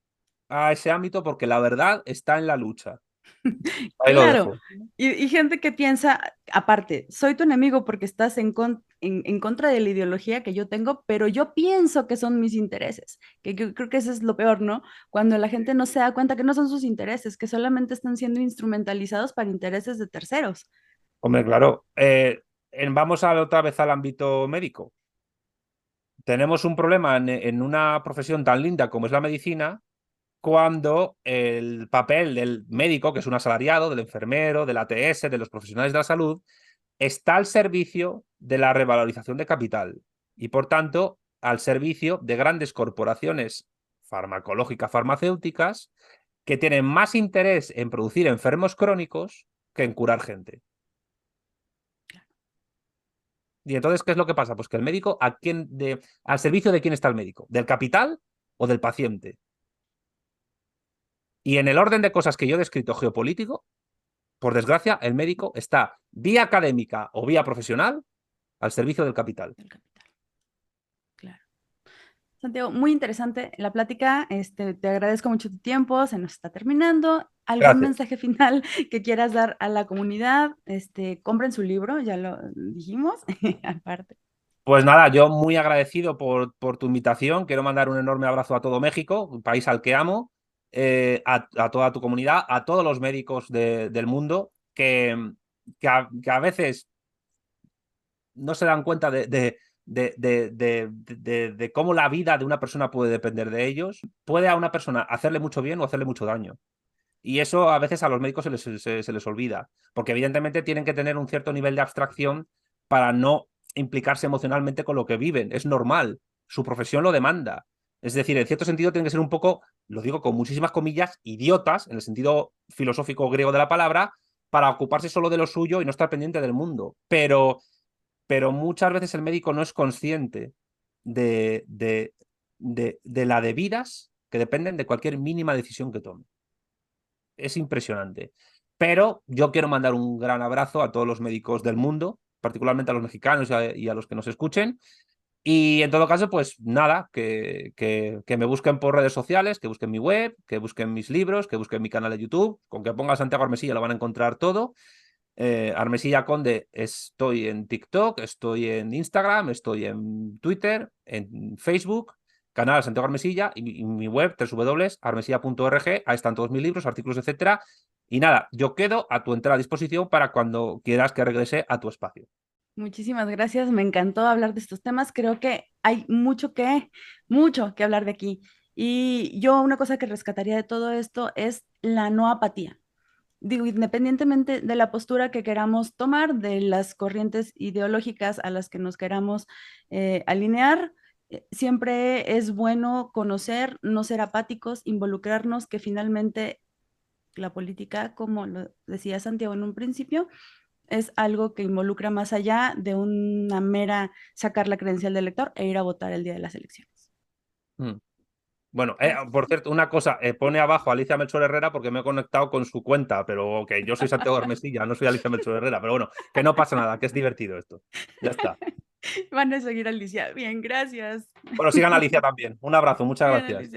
a ese ámbito porque la verdad está en la lucha. claro, y, y, gente que piensa, aparte, soy tu enemigo porque estás en, con, en, contra de la ideología que yo tengo, pero yo pienso que son mis intereses, que, que creo que eso es lo peor, ¿no? Cuando la gente no se da cuenta que no son sus intereses, que solamente están siendo instrumentalizados para intereses de terceros. Hombre, claro, eh, vamos a, otra vez al ámbito médico. Tenemos un problema en una profesión tan linda como es la medicina, cuando el papel del médico, que es un asalariado, del enfermero, del ATS, de los profesionales de la salud, está al servicio de la revalorización de capital y, por tanto, al servicio de grandes corporaciones farmacológicas, farmacéuticas, que tienen más interés en producir enfermos crónicos que en curar gente. Y entonces, ¿qué es lo que pasa? Pues que el médico, ¿a quién de, ¿al servicio de quién está el médico? ¿Del capital o del paciente? Y en el orden de cosas que yo he descrito geopolítico, por desgracia, el médico está vía académica o vía profesional al servicio del capital. Santiago, muy interesante la plática. Este, te agradezco mucho tu tiempo, se nos está terminando. ¿Algún mensaje final que quieras dar a la comunidad? Este, compren su libro, ya lo dijimos, aparte. Pues nada, yo muy agradecido por, por, tu invitación. Quiero mandar un enorme abrazo a todo México, un país al que amo, eh, a, toda tu comunidad, a todos los médicos del mundo que, que, a, veces no se dan cuenta de de, de, de, cómo la vida de una persona puede depender de ellos, puede a una persona hacerle mucho bien o hacerle mucho daño. Y eso a veces a los médicos se les, se, les olvida, porque evidentemente tienen que tener un cierto nivel de abstracción para no implicarse emocionalmente con lo que viven. Es normal, su profesión lo demanda. Es decir, en cierto sentido tienen que ser un poco, lo digo con muchísimas comillas, idiotas, en el sentido filosófico griego de la palabra, para ocuparse solo de lo suyo y no estar pendiente del mundo. Pero pero muchas veces el médico no es consciente de, de, de, la de vidas que dependen de cualquier mínima decisión que tome. Es impresionante. Pero yo quiero mandar un gran abrazo a todos los médicos del mundo, particularmente a los mexicanos y a, los que nos escuchen. Y en todo caso, pues nada, que, que, que, me busquen por redes sociales, que busquen mi web, que busquen mis libros, que busquen mi canal de YouTube. Con que ponga Santiago Armesilla lo van a encontrar todo. Eh, Armesilla Conde, estoy en TikTok, estoy en Instagram, estoy en Twitter, en Facebook, canal Santiago Armesilla y, mi web www.armesilla.org. Ahí están todos mis libros, artículos, etcétera. Y nada, yo quedo a tu entera disposición para cuando quieras que regrese a tu espacio. Muchísimas gracias, me encantó hablar de estos temas. Creo que hay mucho que, mucho que hablar de aquí. Y yo una cosa que rescataría de todo esto es la no apatía digo, independientemente de la postura que queramos tomar, de las corrientes ideológicas a las que nos queramos eh, alinear, eh, siempre es bueno conocer, no ser apáticos, involucrarnos, que finalmente la política, como lo decía Santiago en un principio, es algo que involucra más allá de una mera sacar la credencial del elector e ir a votar el día de las elecciones. Mm. Bueno, eh, por cierto, una cosa, eh, pone abajo Alicia Melchor Herrera porque me he conectado con su cuenta, pero ok, yo soy Santiago Armesilla, no soy Alicia Melchor Herrera, pero bueno, que no pasa nada, que es divertido esto. Ya está. Van a seguir a Alicia. Bien, gracias. Bueno, sigan a Alicia también. Un abrazo, muchas gracias.